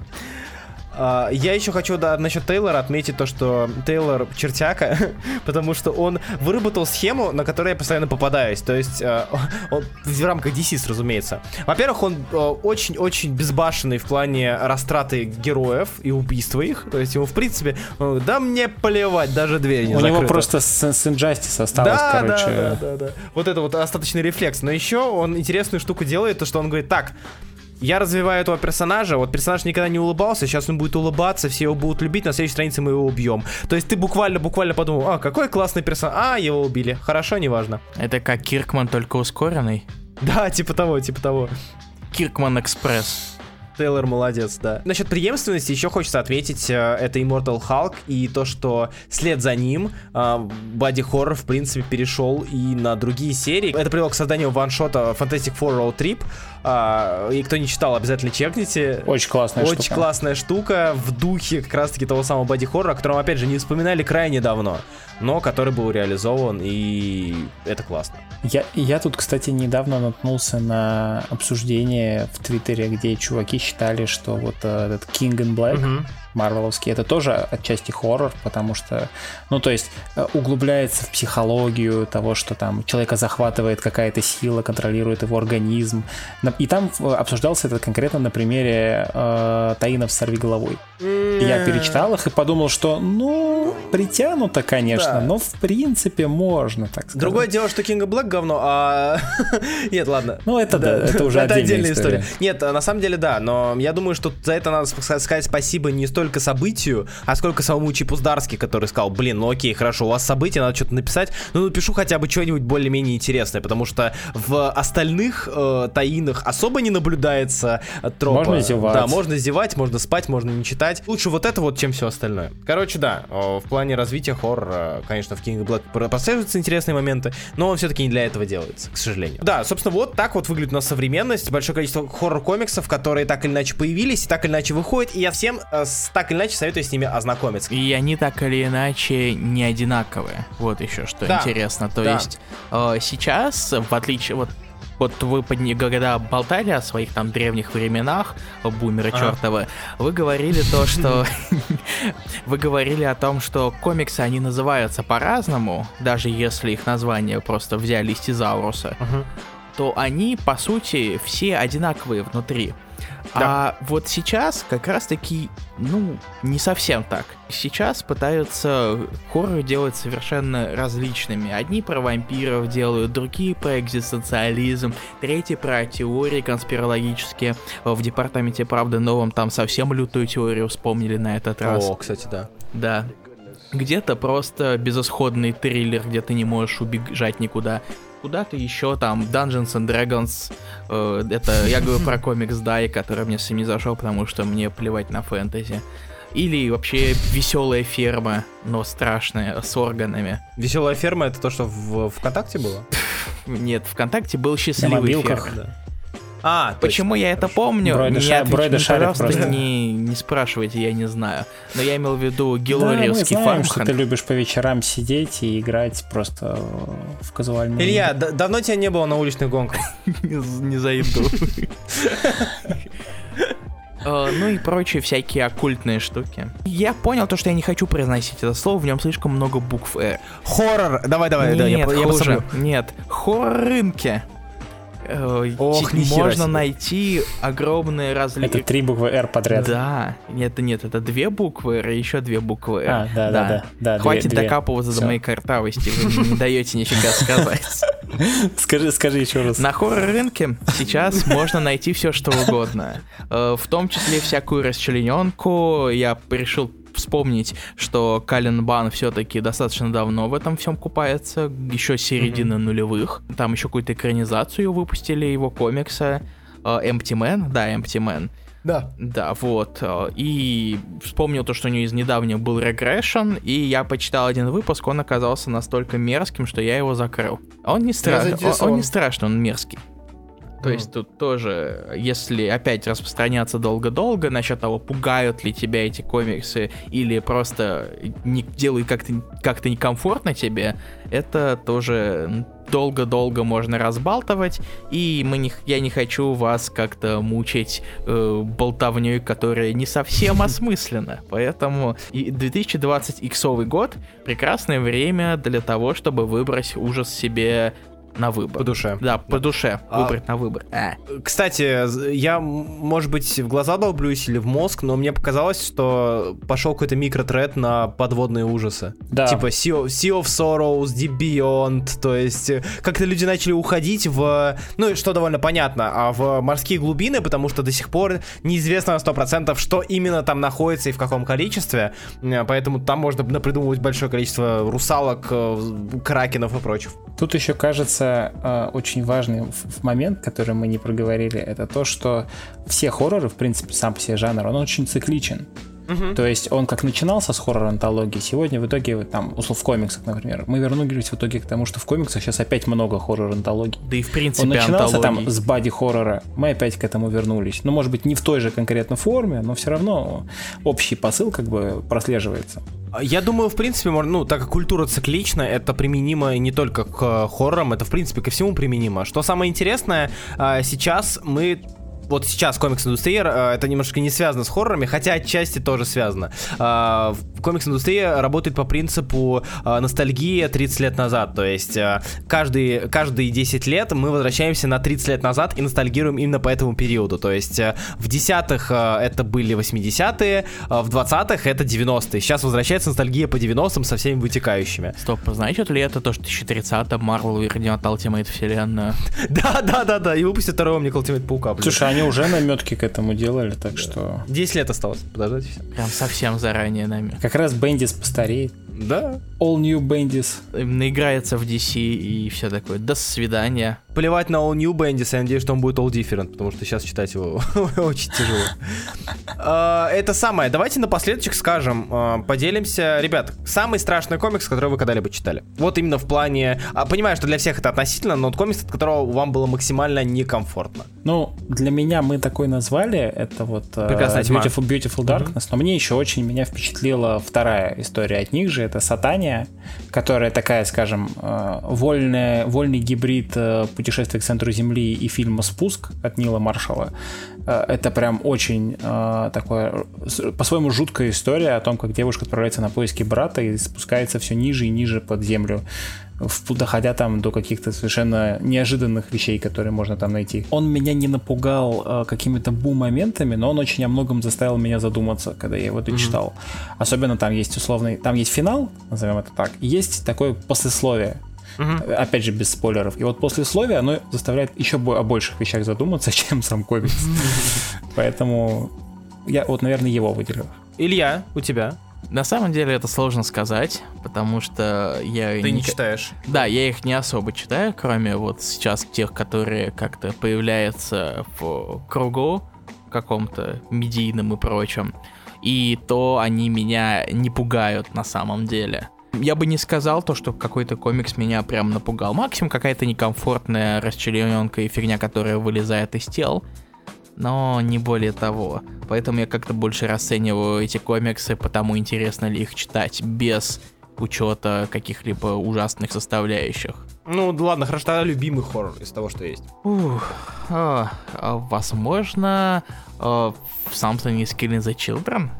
А, я еще хочу да, насчет Тейлора отметить то, что Тейлор чертяка, потому что он выработал схему, на которую я постоянно попадаюсь. То есть а, он, в рамках DC, разумеется. Во-первых, он а, очень-очень безбашенный в плане растраты героев и убийства их. То есть ему, в принципе, да мне поливать, даже дверь не У закрыта. него просто с, с Injustice осталось, да, короче. Да, да, да, да. Вот это вот остаточный рефлекс. Но еще он интересную штуку делает, то что он говорит, так, я развиваю этого персонажа, вот персонаж никогда не улыбался, сейчас он будет улыбаться, все его будут любить, на следующей странице мы его убьем. То есть ты буквально-буквально подумал, а, какой классный персонаж, а, его убили, хорошо, неважно. Это как Киркман, только ускоренный? Да, типа того, типа того. Киркман Экспресс. Тейлор молодец, да. Насчет преемственности еще хочется ответить, э, это Immortal Hulk и то, что след за ним Бади Хоррор, в принципе, перешел и на другие серии. Это привело к созданию ваншота Fantastic Four Road Trip, а, и кто не читал, обязательно чекните. Очень классная Очень штука. классная штука в духе как раз-таки того самого боди хоррора, о котором, опять же, не вспоминали крайне давно, но который был реализован, и это классно. Я, я тут, кстати, недавно наткнулся на обсуждение в Твиттере, где чуваки считали, что вот э, этот King in Black, uh-huh марвеловский, это тоже отчасти хоррор, потому что, ну, то есть э, углубляется в психологию того, что там человека захватывает какая-то сила, контролирует его организм. И там э, обсуждался это конкретно на примере э, Таинов с головой. Я перечитал их и подумал, что, ну, притянуто, конечно, да. но в принципе можно, так сказать. Другое дело, что Кинга Блэк говно, а... Нет, ладно. Ну, это да, это уже отдельная история. Нет, на самом деле, да, но я думаю, что за это надо сказать спасибо не столько столько событию, а сколько самому Чипу Здарски, который сказал, блин, ну окей, хорошо, у вас события, надо что-то написать, ну напишу хотя бы что-нибудь более-менее интересное, потому что в остальных э, таинах особо не наблюдается э, тропа. Можно зевать. Да, можно зевать, можно спать, можно не читать. Лучше вот это вот, чем все остальное. Короче, да, в плане развития хоррора, конечно, в King Black прослеживаются интересные моменты, но он все-таки не для этого делается, к сожалению. Да, собственно, вот так вот выглядит у нас современность, большое количество хоррор-комиксов, которые так или иначе появились, и так или иначе выходят, и я всем э, с так или иначе советую с ними ознакомиться. И они так или иначе не одинаковые. Вот еще что да. интересно. То да. есть э, сейчас, в отличие вот вот вы когда болтали о своих там древних временах, бумеры а. чертовы, вы говорили то, что... вы говорили о том, что комиксы, они называются по-разному, даже если их название просто взяли из Тизауруса. то они, по сути, все одинаковые внутри. Да. А вот сейчас как раз-таки, ну, не совсем так. Сейчас пытаются хоррор делать совершенно различными. Одни про вампиров делают, другие про экзистенциализм, третьи про теории конспирологические. В департаменте правды новом там совсем лютую теорию вспомнили на этот раз. О, кстати, да. Да, где-то просто безысходный триллер, где ты не можешь убежать никуда куда-то еще там Dungeons and Dragons. Э, это я говорю про комикс Дай, который мне не зашел, потому что мне плевать на фэнтези. Или вообще веселая ферма, но страшная, с органами. Веселая ферма это то, что в ВКонтакте было? Нет, ВКонтакте был счастливый ферма. Да. А, Почему точно. я это помню? Бройда пожалуйста, просто. Не, не спрашивайте, я не знаю. Но я имел в виду Гелориевский да, мы знаем, что ты любишь по вечерам сидеть и играть просто в казуальную Илья, давно тебя не было на уличных гонках? Не зайду. Uh, ну и прочие всякие оккультные штуки. Я понял то, что я не хочу произносить это слово, в нем слишком много букв «э». Хоррор! Давай, давай, нет, да, я, хуже. я Нет, хоррор-рынки. Ох, можно найти огромные различия. Это три буквы R подряд. Да, нет, нет, это две буквы R и еще две буквы R. А, да, да, да. да, Хватит две, докапываться две. до моей картавости, вы не даете нифига сказать. Скажи, скажи еще раз. На хоррор-рынке сейчас можно найти все, что угодно. Э, в том числе всякую расчлененку. Я решил вспомнить, что Кален Бан все-таки достаточно давно в этом всем купается, еще середины mm-hmm. нулевых. Там еще какую-то экранизацию выпустили его комикса. Uh, Empty Man, да, Empty Man. Да. Да, вот. Э, и вспомнил то, что у него из недавнего был Regression, и я почитал один выпуск, он оказался настолько мерзким, что я его закрыл. Он не страшный, он, он не страшный, он мерзкий. То есть тут тоже, если опять распространяться долго-долго насчет того, пугают ли тебя эти комиксы или просто не делают как-то как некомфортно тебе, это тоже долго-долго можно разбалтывать, и мы не, я не хочу вас как-то мучить э, болтовней, которая не совсем осмыслена. Поэтому и 2020 иксовый год прекрасное время для того, чтобы выбрать ужас себе на выбор. По душе. Да, по душе. А, Выбрать на выбор. А. Кстати, я, может быть, в глаза долблюсь или в мозг, но мне показалось, что пошел какой-то микротред на подводные ужасы. Да. Типа sea of, sea of Sorrows, Deep Beyond, то есть э, как-то люди начали уходить в, ну, что довольно понятно, а в морские глубины, потому что до сих пор неизвестно на 100%, что именно там находится и в каком количестве, э, поэтому там можно придумывать большое количество русалок, э, кракенов и прочих. Тут еще кажется, э, очень важный момент, который мы не проговорили, это то, что все хорроры, в принципе, сам по себе жанр, он очень цикличен. Угу. То есть он как начинался с хоррор-антологии, сегодня в итоге, там, услов в комиксах, например, мы вернулись в итоге к тому, что в комиксах сейчас опять много хоррор-антологий. Да и в принципе Он начинался антологии. там с боди-хоррора, мы опять к этому вернулись. Ну, может быть, не в той же конкретно форме, но все равно общий посыл как бы прослеживается. Я думаю, в принципе, ну, так как культура циклична, это применимо не только к э, хоррорам, это, в принципе, ко всему применимо. Что самое интересное, э, сейчас мы вот сейчас комикс-индустрия, э, это немножко не связано с хоррорами, хотя отчасти тоже связано. Э, комикс-индустрия работает по принципу э, ностальгии 30 лет назад, то есть каждые, каждые 10 лет мы возвращаемся на 30 лет назад и ностальгируем именно по этому периоду, то есть в десятых это были 80-е, в 20-х это 90-е, сейчас возвращается ностальгия по 90-м со всеми вытекающими. Стоп, значит ли это то, что 2030-м Marvel вернет Ultimate вселенную? Да, да, да, да, и выпустят второго мне Ultimate Паука. Слушай, они уже наметки к этому делали, так да. что... 10 лет осталось, подождите все. Прям совсем заранее нами. Как раз Бендис постареет. Да. All New Bendis. Наиграется в DC и все такое. До свидания. Плевать на All New Bendis, я надеюсь, что он будет All Different, потому что сейчас читать его очень тяжело. А, это самое. Давайте напоследок скажем, а, поделимся. Ребят, самый страшный комикс, который вы когда-либо читали. Вот именно в плане... А, понимаю, что для всех это относительно, но комикс, от которого вам было максимально некомфортно. Ну, для меня мы такой назвали. Это вот Beautiful, Beautiful Darkness. Но мне еще очень меня впечатлила вторая история от них же это Сатания, которая такая, скажем, э, вольная, вольный гибрид э, путешествия к центру Земли и фильма «Спуск» от Нила Маршала. Э, это прям очень такое, по-своему, жуткая история о том, как девушка отправляется на поиски брата и спускается все ниже и ниже под землю доходя там до каких-то совершенно неожиданных вещей, которые можно там найти. Он меня не напугал э, какими-то бум-моментами, но он очень о многом заставил меня задуматься, когда я его дочитал. Mm-hmm. Особенно там есть условный, там есть финал, назовем это так, есть такое послесловие, Угу. Опять же, без спойлеров. И вот послесловие, оно заставляет еще о больших вещах задуматься, чем сам комикс. Поэтому я вот, наверное, его выделю. Илья, у тебя? На самом деле это сложно сказать, потому что я... Ты не, не читаешь? Да, я их не особо читаю, кроме вот сейчас тех, которые как-то появляются в кругу каком-то медийном и прочем. И то они меня не пугают на самом деле. Я бы не сказал то, что какой-то комикс меня прям напугал. Максимум какая-то некомфортная расчлененка и фигня, которая вылезает из тел но не более того. Поэтому я как-то больше расцениваю эти комиксы, потому интересно ли их читать без учета каких-либо ужасных составляющих. Ну, ладно, хорошо, тогда любимый хоррор из того, что есть. Ух, а, а, возможно, а, Something is Killing the Children,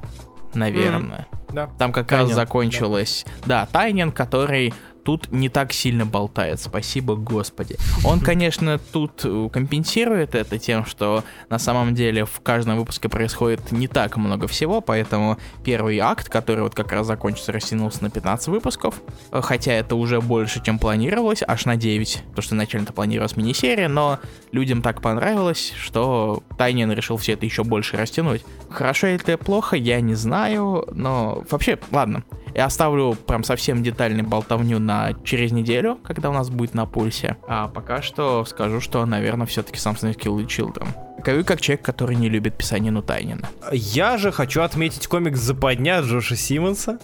наверное. Mm, да. Там как Тайнин, раз закончилось. Да, да Тайнин, который тут не так сильно болтает, спасибо господи. Он, конечно, тут э, компенсирует это тем, что на самом деле в каждом выпуске происходит не так много всего, поэтому первый акт, который вот как раз закончится, растянулся на 15 выпусков, э, хотя это уже больше, чем планировалось, аж на 9, потому что изначально-то планировалась мини-серия, но людям так понравилось, что Тайнин решил все это еще больше растянуть. Хорошо или это плохо, я не знаю, но вообще, ладно, я оставлю прям совсем детальный болтовню на через неделю, когда у нас будет на пульсе. А пока что скажу, что, наверное, все-таки Samsung Kill Children. Говорю как человек, который не любит писанину Тайнина. Я же хочу отметить комикс «Западня» Джоша Симмонса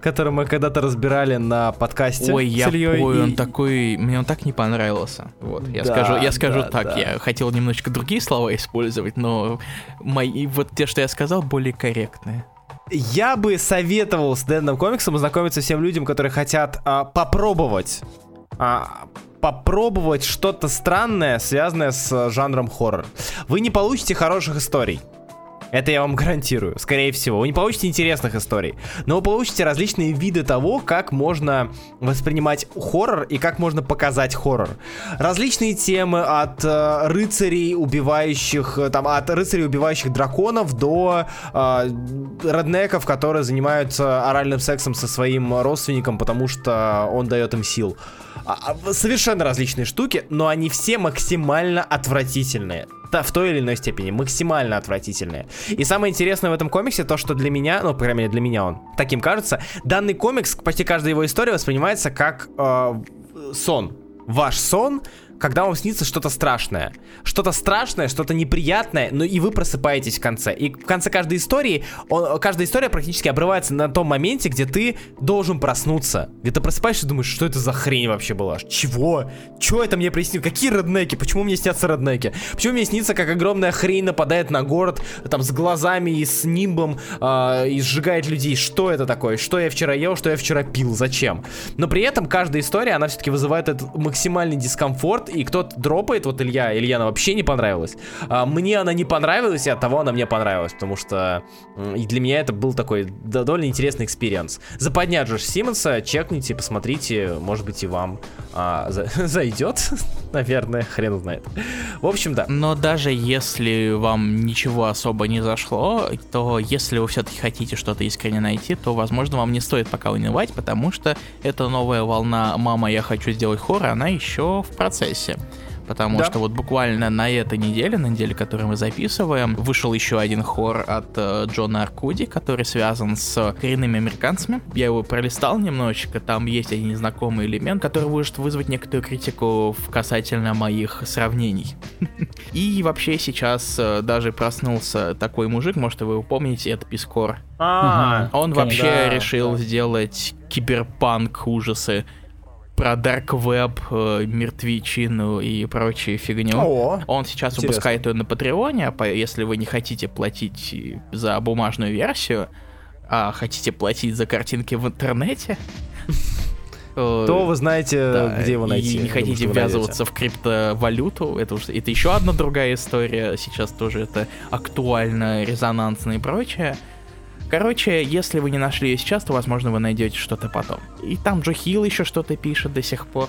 который мы когда-то разбирали на подкасте. Ой, я Ильей, ой, и... он такой, мне он так не понравился. Вот, я да, скажу, я скажу да, так, да. я хотел немножечко другие слова использовать, но мои, вот те, что я сказал, более корректные. Я бы советовал с данным комиксом ознакомиться всем людям, которые хотят а, попробовать а, попробовать что-то странное, связанное с жанром хоррор. Вы не получите хороших историй. Это я вам гарантирую, скорее всего. Вы не получите интересных историй, но вы получите различные виды того, как можно воспринимать хоррор и как можно показать хоррор. Различные темы от э, рыцарей, убивающих, э, там, от рыцарей, убивающих драконов, до э, реднеков, которые занимаются оральным сексом со своим родственником, потому что он дает им сил. А, а, совершенно различные штуки, но они все максимально отвратительные в той или иной степени максимально отвратительные. И самое интересное в этом комиксе то, что для меня, ну, по крайней мере, для меня он таким кажется, данный комикс, почти каждая его история воспринимается как э, сон. Ваш сон, когда вам снится что-то страшное. Что-то страшное, что-то неприятное, но и вы просыпаетесь в конце. И в конце каждой истории, он, каждая история практически обрывается на том моменте, где ты должен проснуться. Где ты просыпаешься и думаешь, что это за хрень вообще была? Чего? Чего это мне приснилось? Какие реднеки? Почему мне снятся реднеки? Почему мне снится, как огромная хрень нападает на город, там, с глазами и с нимбом, э, и сжигает людей? Что это такое? Что я вчера ел, что я вчера пил? Зачем? Но при этом каждая история, она все-таки вызывает этот максимальный дискомфорт, и кто-то дропает, вот Илья, Илья она вообще не понравилась. А, мне она не понравилась, и от того она мне понравилась, потому что и для меня это был такой довольно интересный experience. Западня Джош Симмонса, чекните, посмотрите, может быть и вам а, за, зайдет, наверное, хрен знает. В общем, да. Но даже если вам ничего особо не зашло, то если вы все-таки хотите что-то искренне найти, то, возможно, вам не стоит пока унывать, потому что эта новая волна «Мама, я хочу сделать хоррор», она еще в процессе процессе. Потому да. что вот буквально на этой неделе, на неделе, которую мы записываем, вышел еще один хор от э, Джона Аркуди, который связан с коренными американцами. Я его пролистал немножечко, там есть один незнакомый элемент, который может вызвать некоторую критику в касательно моих сравнений. И вообще сейчас э, даже проснулся такой мужик, может вы его помните, это Пискор. А, Он вообще решил сделать киберпанк ужасы про Dark Web, э, мертвечину и прочие фигню. О, Он сейчас интересно. выпускает ее на Патреоне, а если вы не хотите платить за бумажную версию, а хотите платить за картинки в интернете, э, то вы знаете, да, где его найти. И не хотите ввязываться в криптовалюту, это, уже, это еще одна другая история, сейчас тоже это актуально, резонансно и прочее. Короче, если вы не нашли ее сейчас, то, возможно, вы найдете что-то потом. И там Джо Хилл еще что-то пишет до сих пор.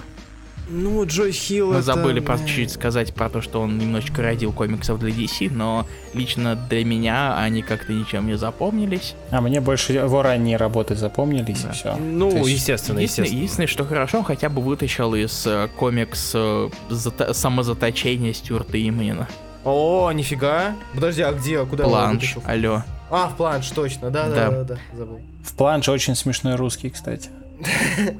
Ну, Джо Хилл Мы это... забыли про чуть-чуть сказать про то, что он немножечко родил комиксов для DC, но лично для меня они как-то ничем не запомнились. А мне больше его ранние работы запомнились, Да. и все. Ну, То есть естественно, Единственное, естественно. единственное, что хорошо, он хотя бы вытащил из э, комикс э, зата- самозаточения Стюарта Иманина. О, нифига. Подожди, а где? Куда Планш, алло. А, в планш, точно. Да, да, Да. да, да, забыл. В планше очень смешной русский, кстати.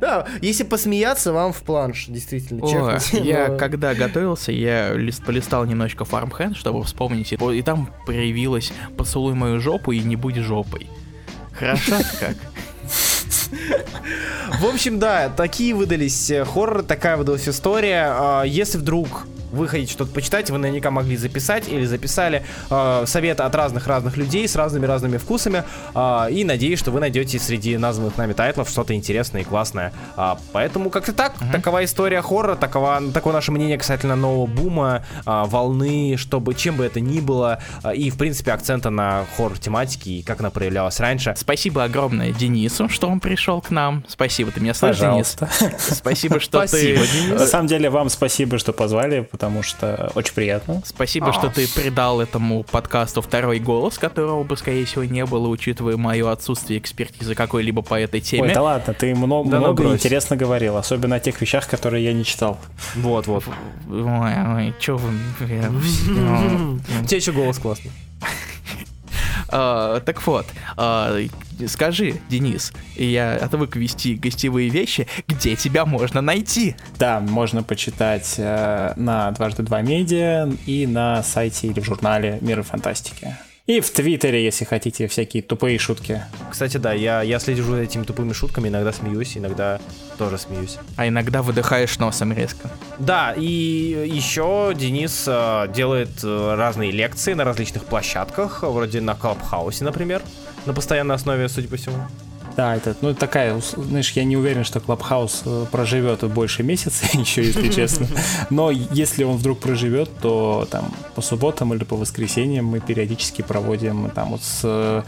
Да, если посмеяться, вам в планш, действительно, О, я когда готовился, я лист, полистал немножечко Farmhand, чтобы вспомнить, и, и там проявилось «Поцелуй мою жопу и не будь жопой». Хорошо как? В общем, да, такие выдались э, хорроры, такая выдалась история. А, Если вдруг вы хотите что-то почитать, вы наверняка могли записать или записали э, советы от разных-разных людей с разными-разными вкусами. а, и надеюсь, что вы найдете среди названных нами тайтлов что-то интересное и классное. А, поэтому как-то так. Такова история хоррора, такова, такое наше мнение касательно нового бума, а, волны, чтобы чем бы это ни было. а, и, в принципе, акцента на хоррор-тематике и как она проявлялась раньше. Спасибо огромное Денису, что он пришел к нам. Спасибо, ты меня слышишь, Денис? Спасибо, что Спасибо, ты... На самом деле, вам спасибо, что позвали, потому что очень приятно. Спасибо, что ты придал этому подкасту второй голос, которого бы, скорее всего, не было, учитывая мое отсутствие экспертизы какой-либо по этой теме. Ой, да ладно, ты много, Да ну много брось. интересно говорил, особенно о тех вещах, которые я не читал. Вот, вот. Ой, ой, чё вы... У тебя еще голос классный. А, Так вот, а, скажи, Денис, я отвык вести гостевые вещи, где тебя можно найти? Да, можно почитать э, на дважды два медиа и на сайте или в журнале Мира фантастики. И в Твиттере, если хотите, всякие тупые шутки. Кстати, да, я, я слежу за этими тупыми шутками, иногда смеюсь, иногда тоже смеюсь. А иногда выдыхаешь носом резко. Да, и еще Денис э, делает э, разные лекции на различных площадках, вроде на Клабхаусе, например, на постоянной основе, судя по всему. Да, это, ну, такая, знаешь, я не уверен, что Клабхаус э, проживет больше месяца еще, если честно. Но если он вдруг проживет, то там по субботам или по воскресеньям мы периодически проводим там вот с... э,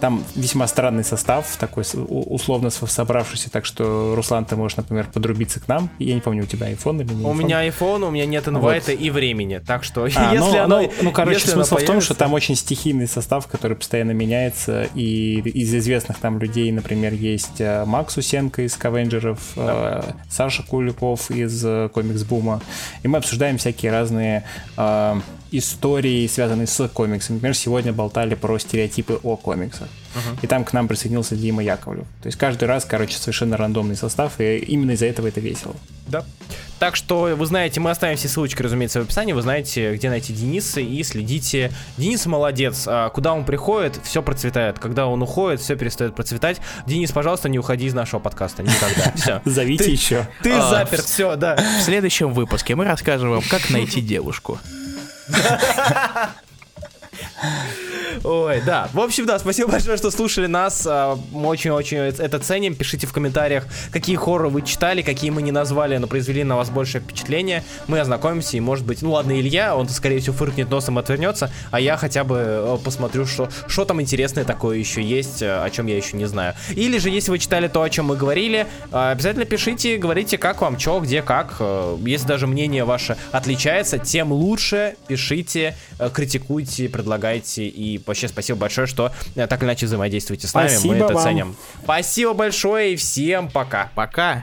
Там весьма странный состав, такой у- условно со- собравшийся, так что, Руслан, ты можешь, например, подрубиться к нам. Я не помню, у тебя iPhone или не У iPhone? меня iPhone, у меня нет инвайта и времени, так что А, если ну, оно... ну, ну, короче, если смысл в том, что там очень стихийный состав, который постоянно меняется, и из известных там людей, например, есть э, Макс Усенко из Кавенджеров, э, Саша Куликов из э, Комикс Бума, и мы обсуждаем всякие разные э, истории, связанные с комиксами. Например, сегодня болтали про стереотипы о комиксах. И там к нам присоединился Дима Яковлев. То есть каждый раз, короче, совершенно рандомный состав, и именно из-за этого это весело. Да. Так что, вы знаете, мы оставим все ссылочки, разумеется, в описании. Вы знаете, где найти Дениса и следите. Денис молодец. А, Куда он приходит, все процветает. Когда он уходит, все перестает процветать. Денис, пожалуйста, не уходи из нашего подкаста. Никогда. Все. Зовите еще. Ты А, заперт, все, да. В следующем выпуске мы расскажем вам, как найти девушку. ハハハハ。Ой, да. В общем, да, спасибо большое, что слушали нас. А, Мы очень-очень это ценим. Пишите в комментариях, какие хорроры вы читали, какие мы не назвали, но произвели на вас большее впечатление. Мы ознакомимся и, может быть, ну ладно, Илья, он, скорее всего, фыркнет носом и отвернется, а я хотя бы э, посмотрю, что, что там интересное такое еще есть, э, о чем я еще не знаю. Или же, если вы читали то, о чем мы говорили, э, обязательно пишите, говорите, как вам, что, где, как. Если даже мнение ваше отличается, тем лучше пишите, критикуйте, предлагайте. И вообще спасибо большое, что э, так или иначе взаимодействуете с нами. Спасибо мы это вам. ценим. Спасибо большое и всем пока. Пока!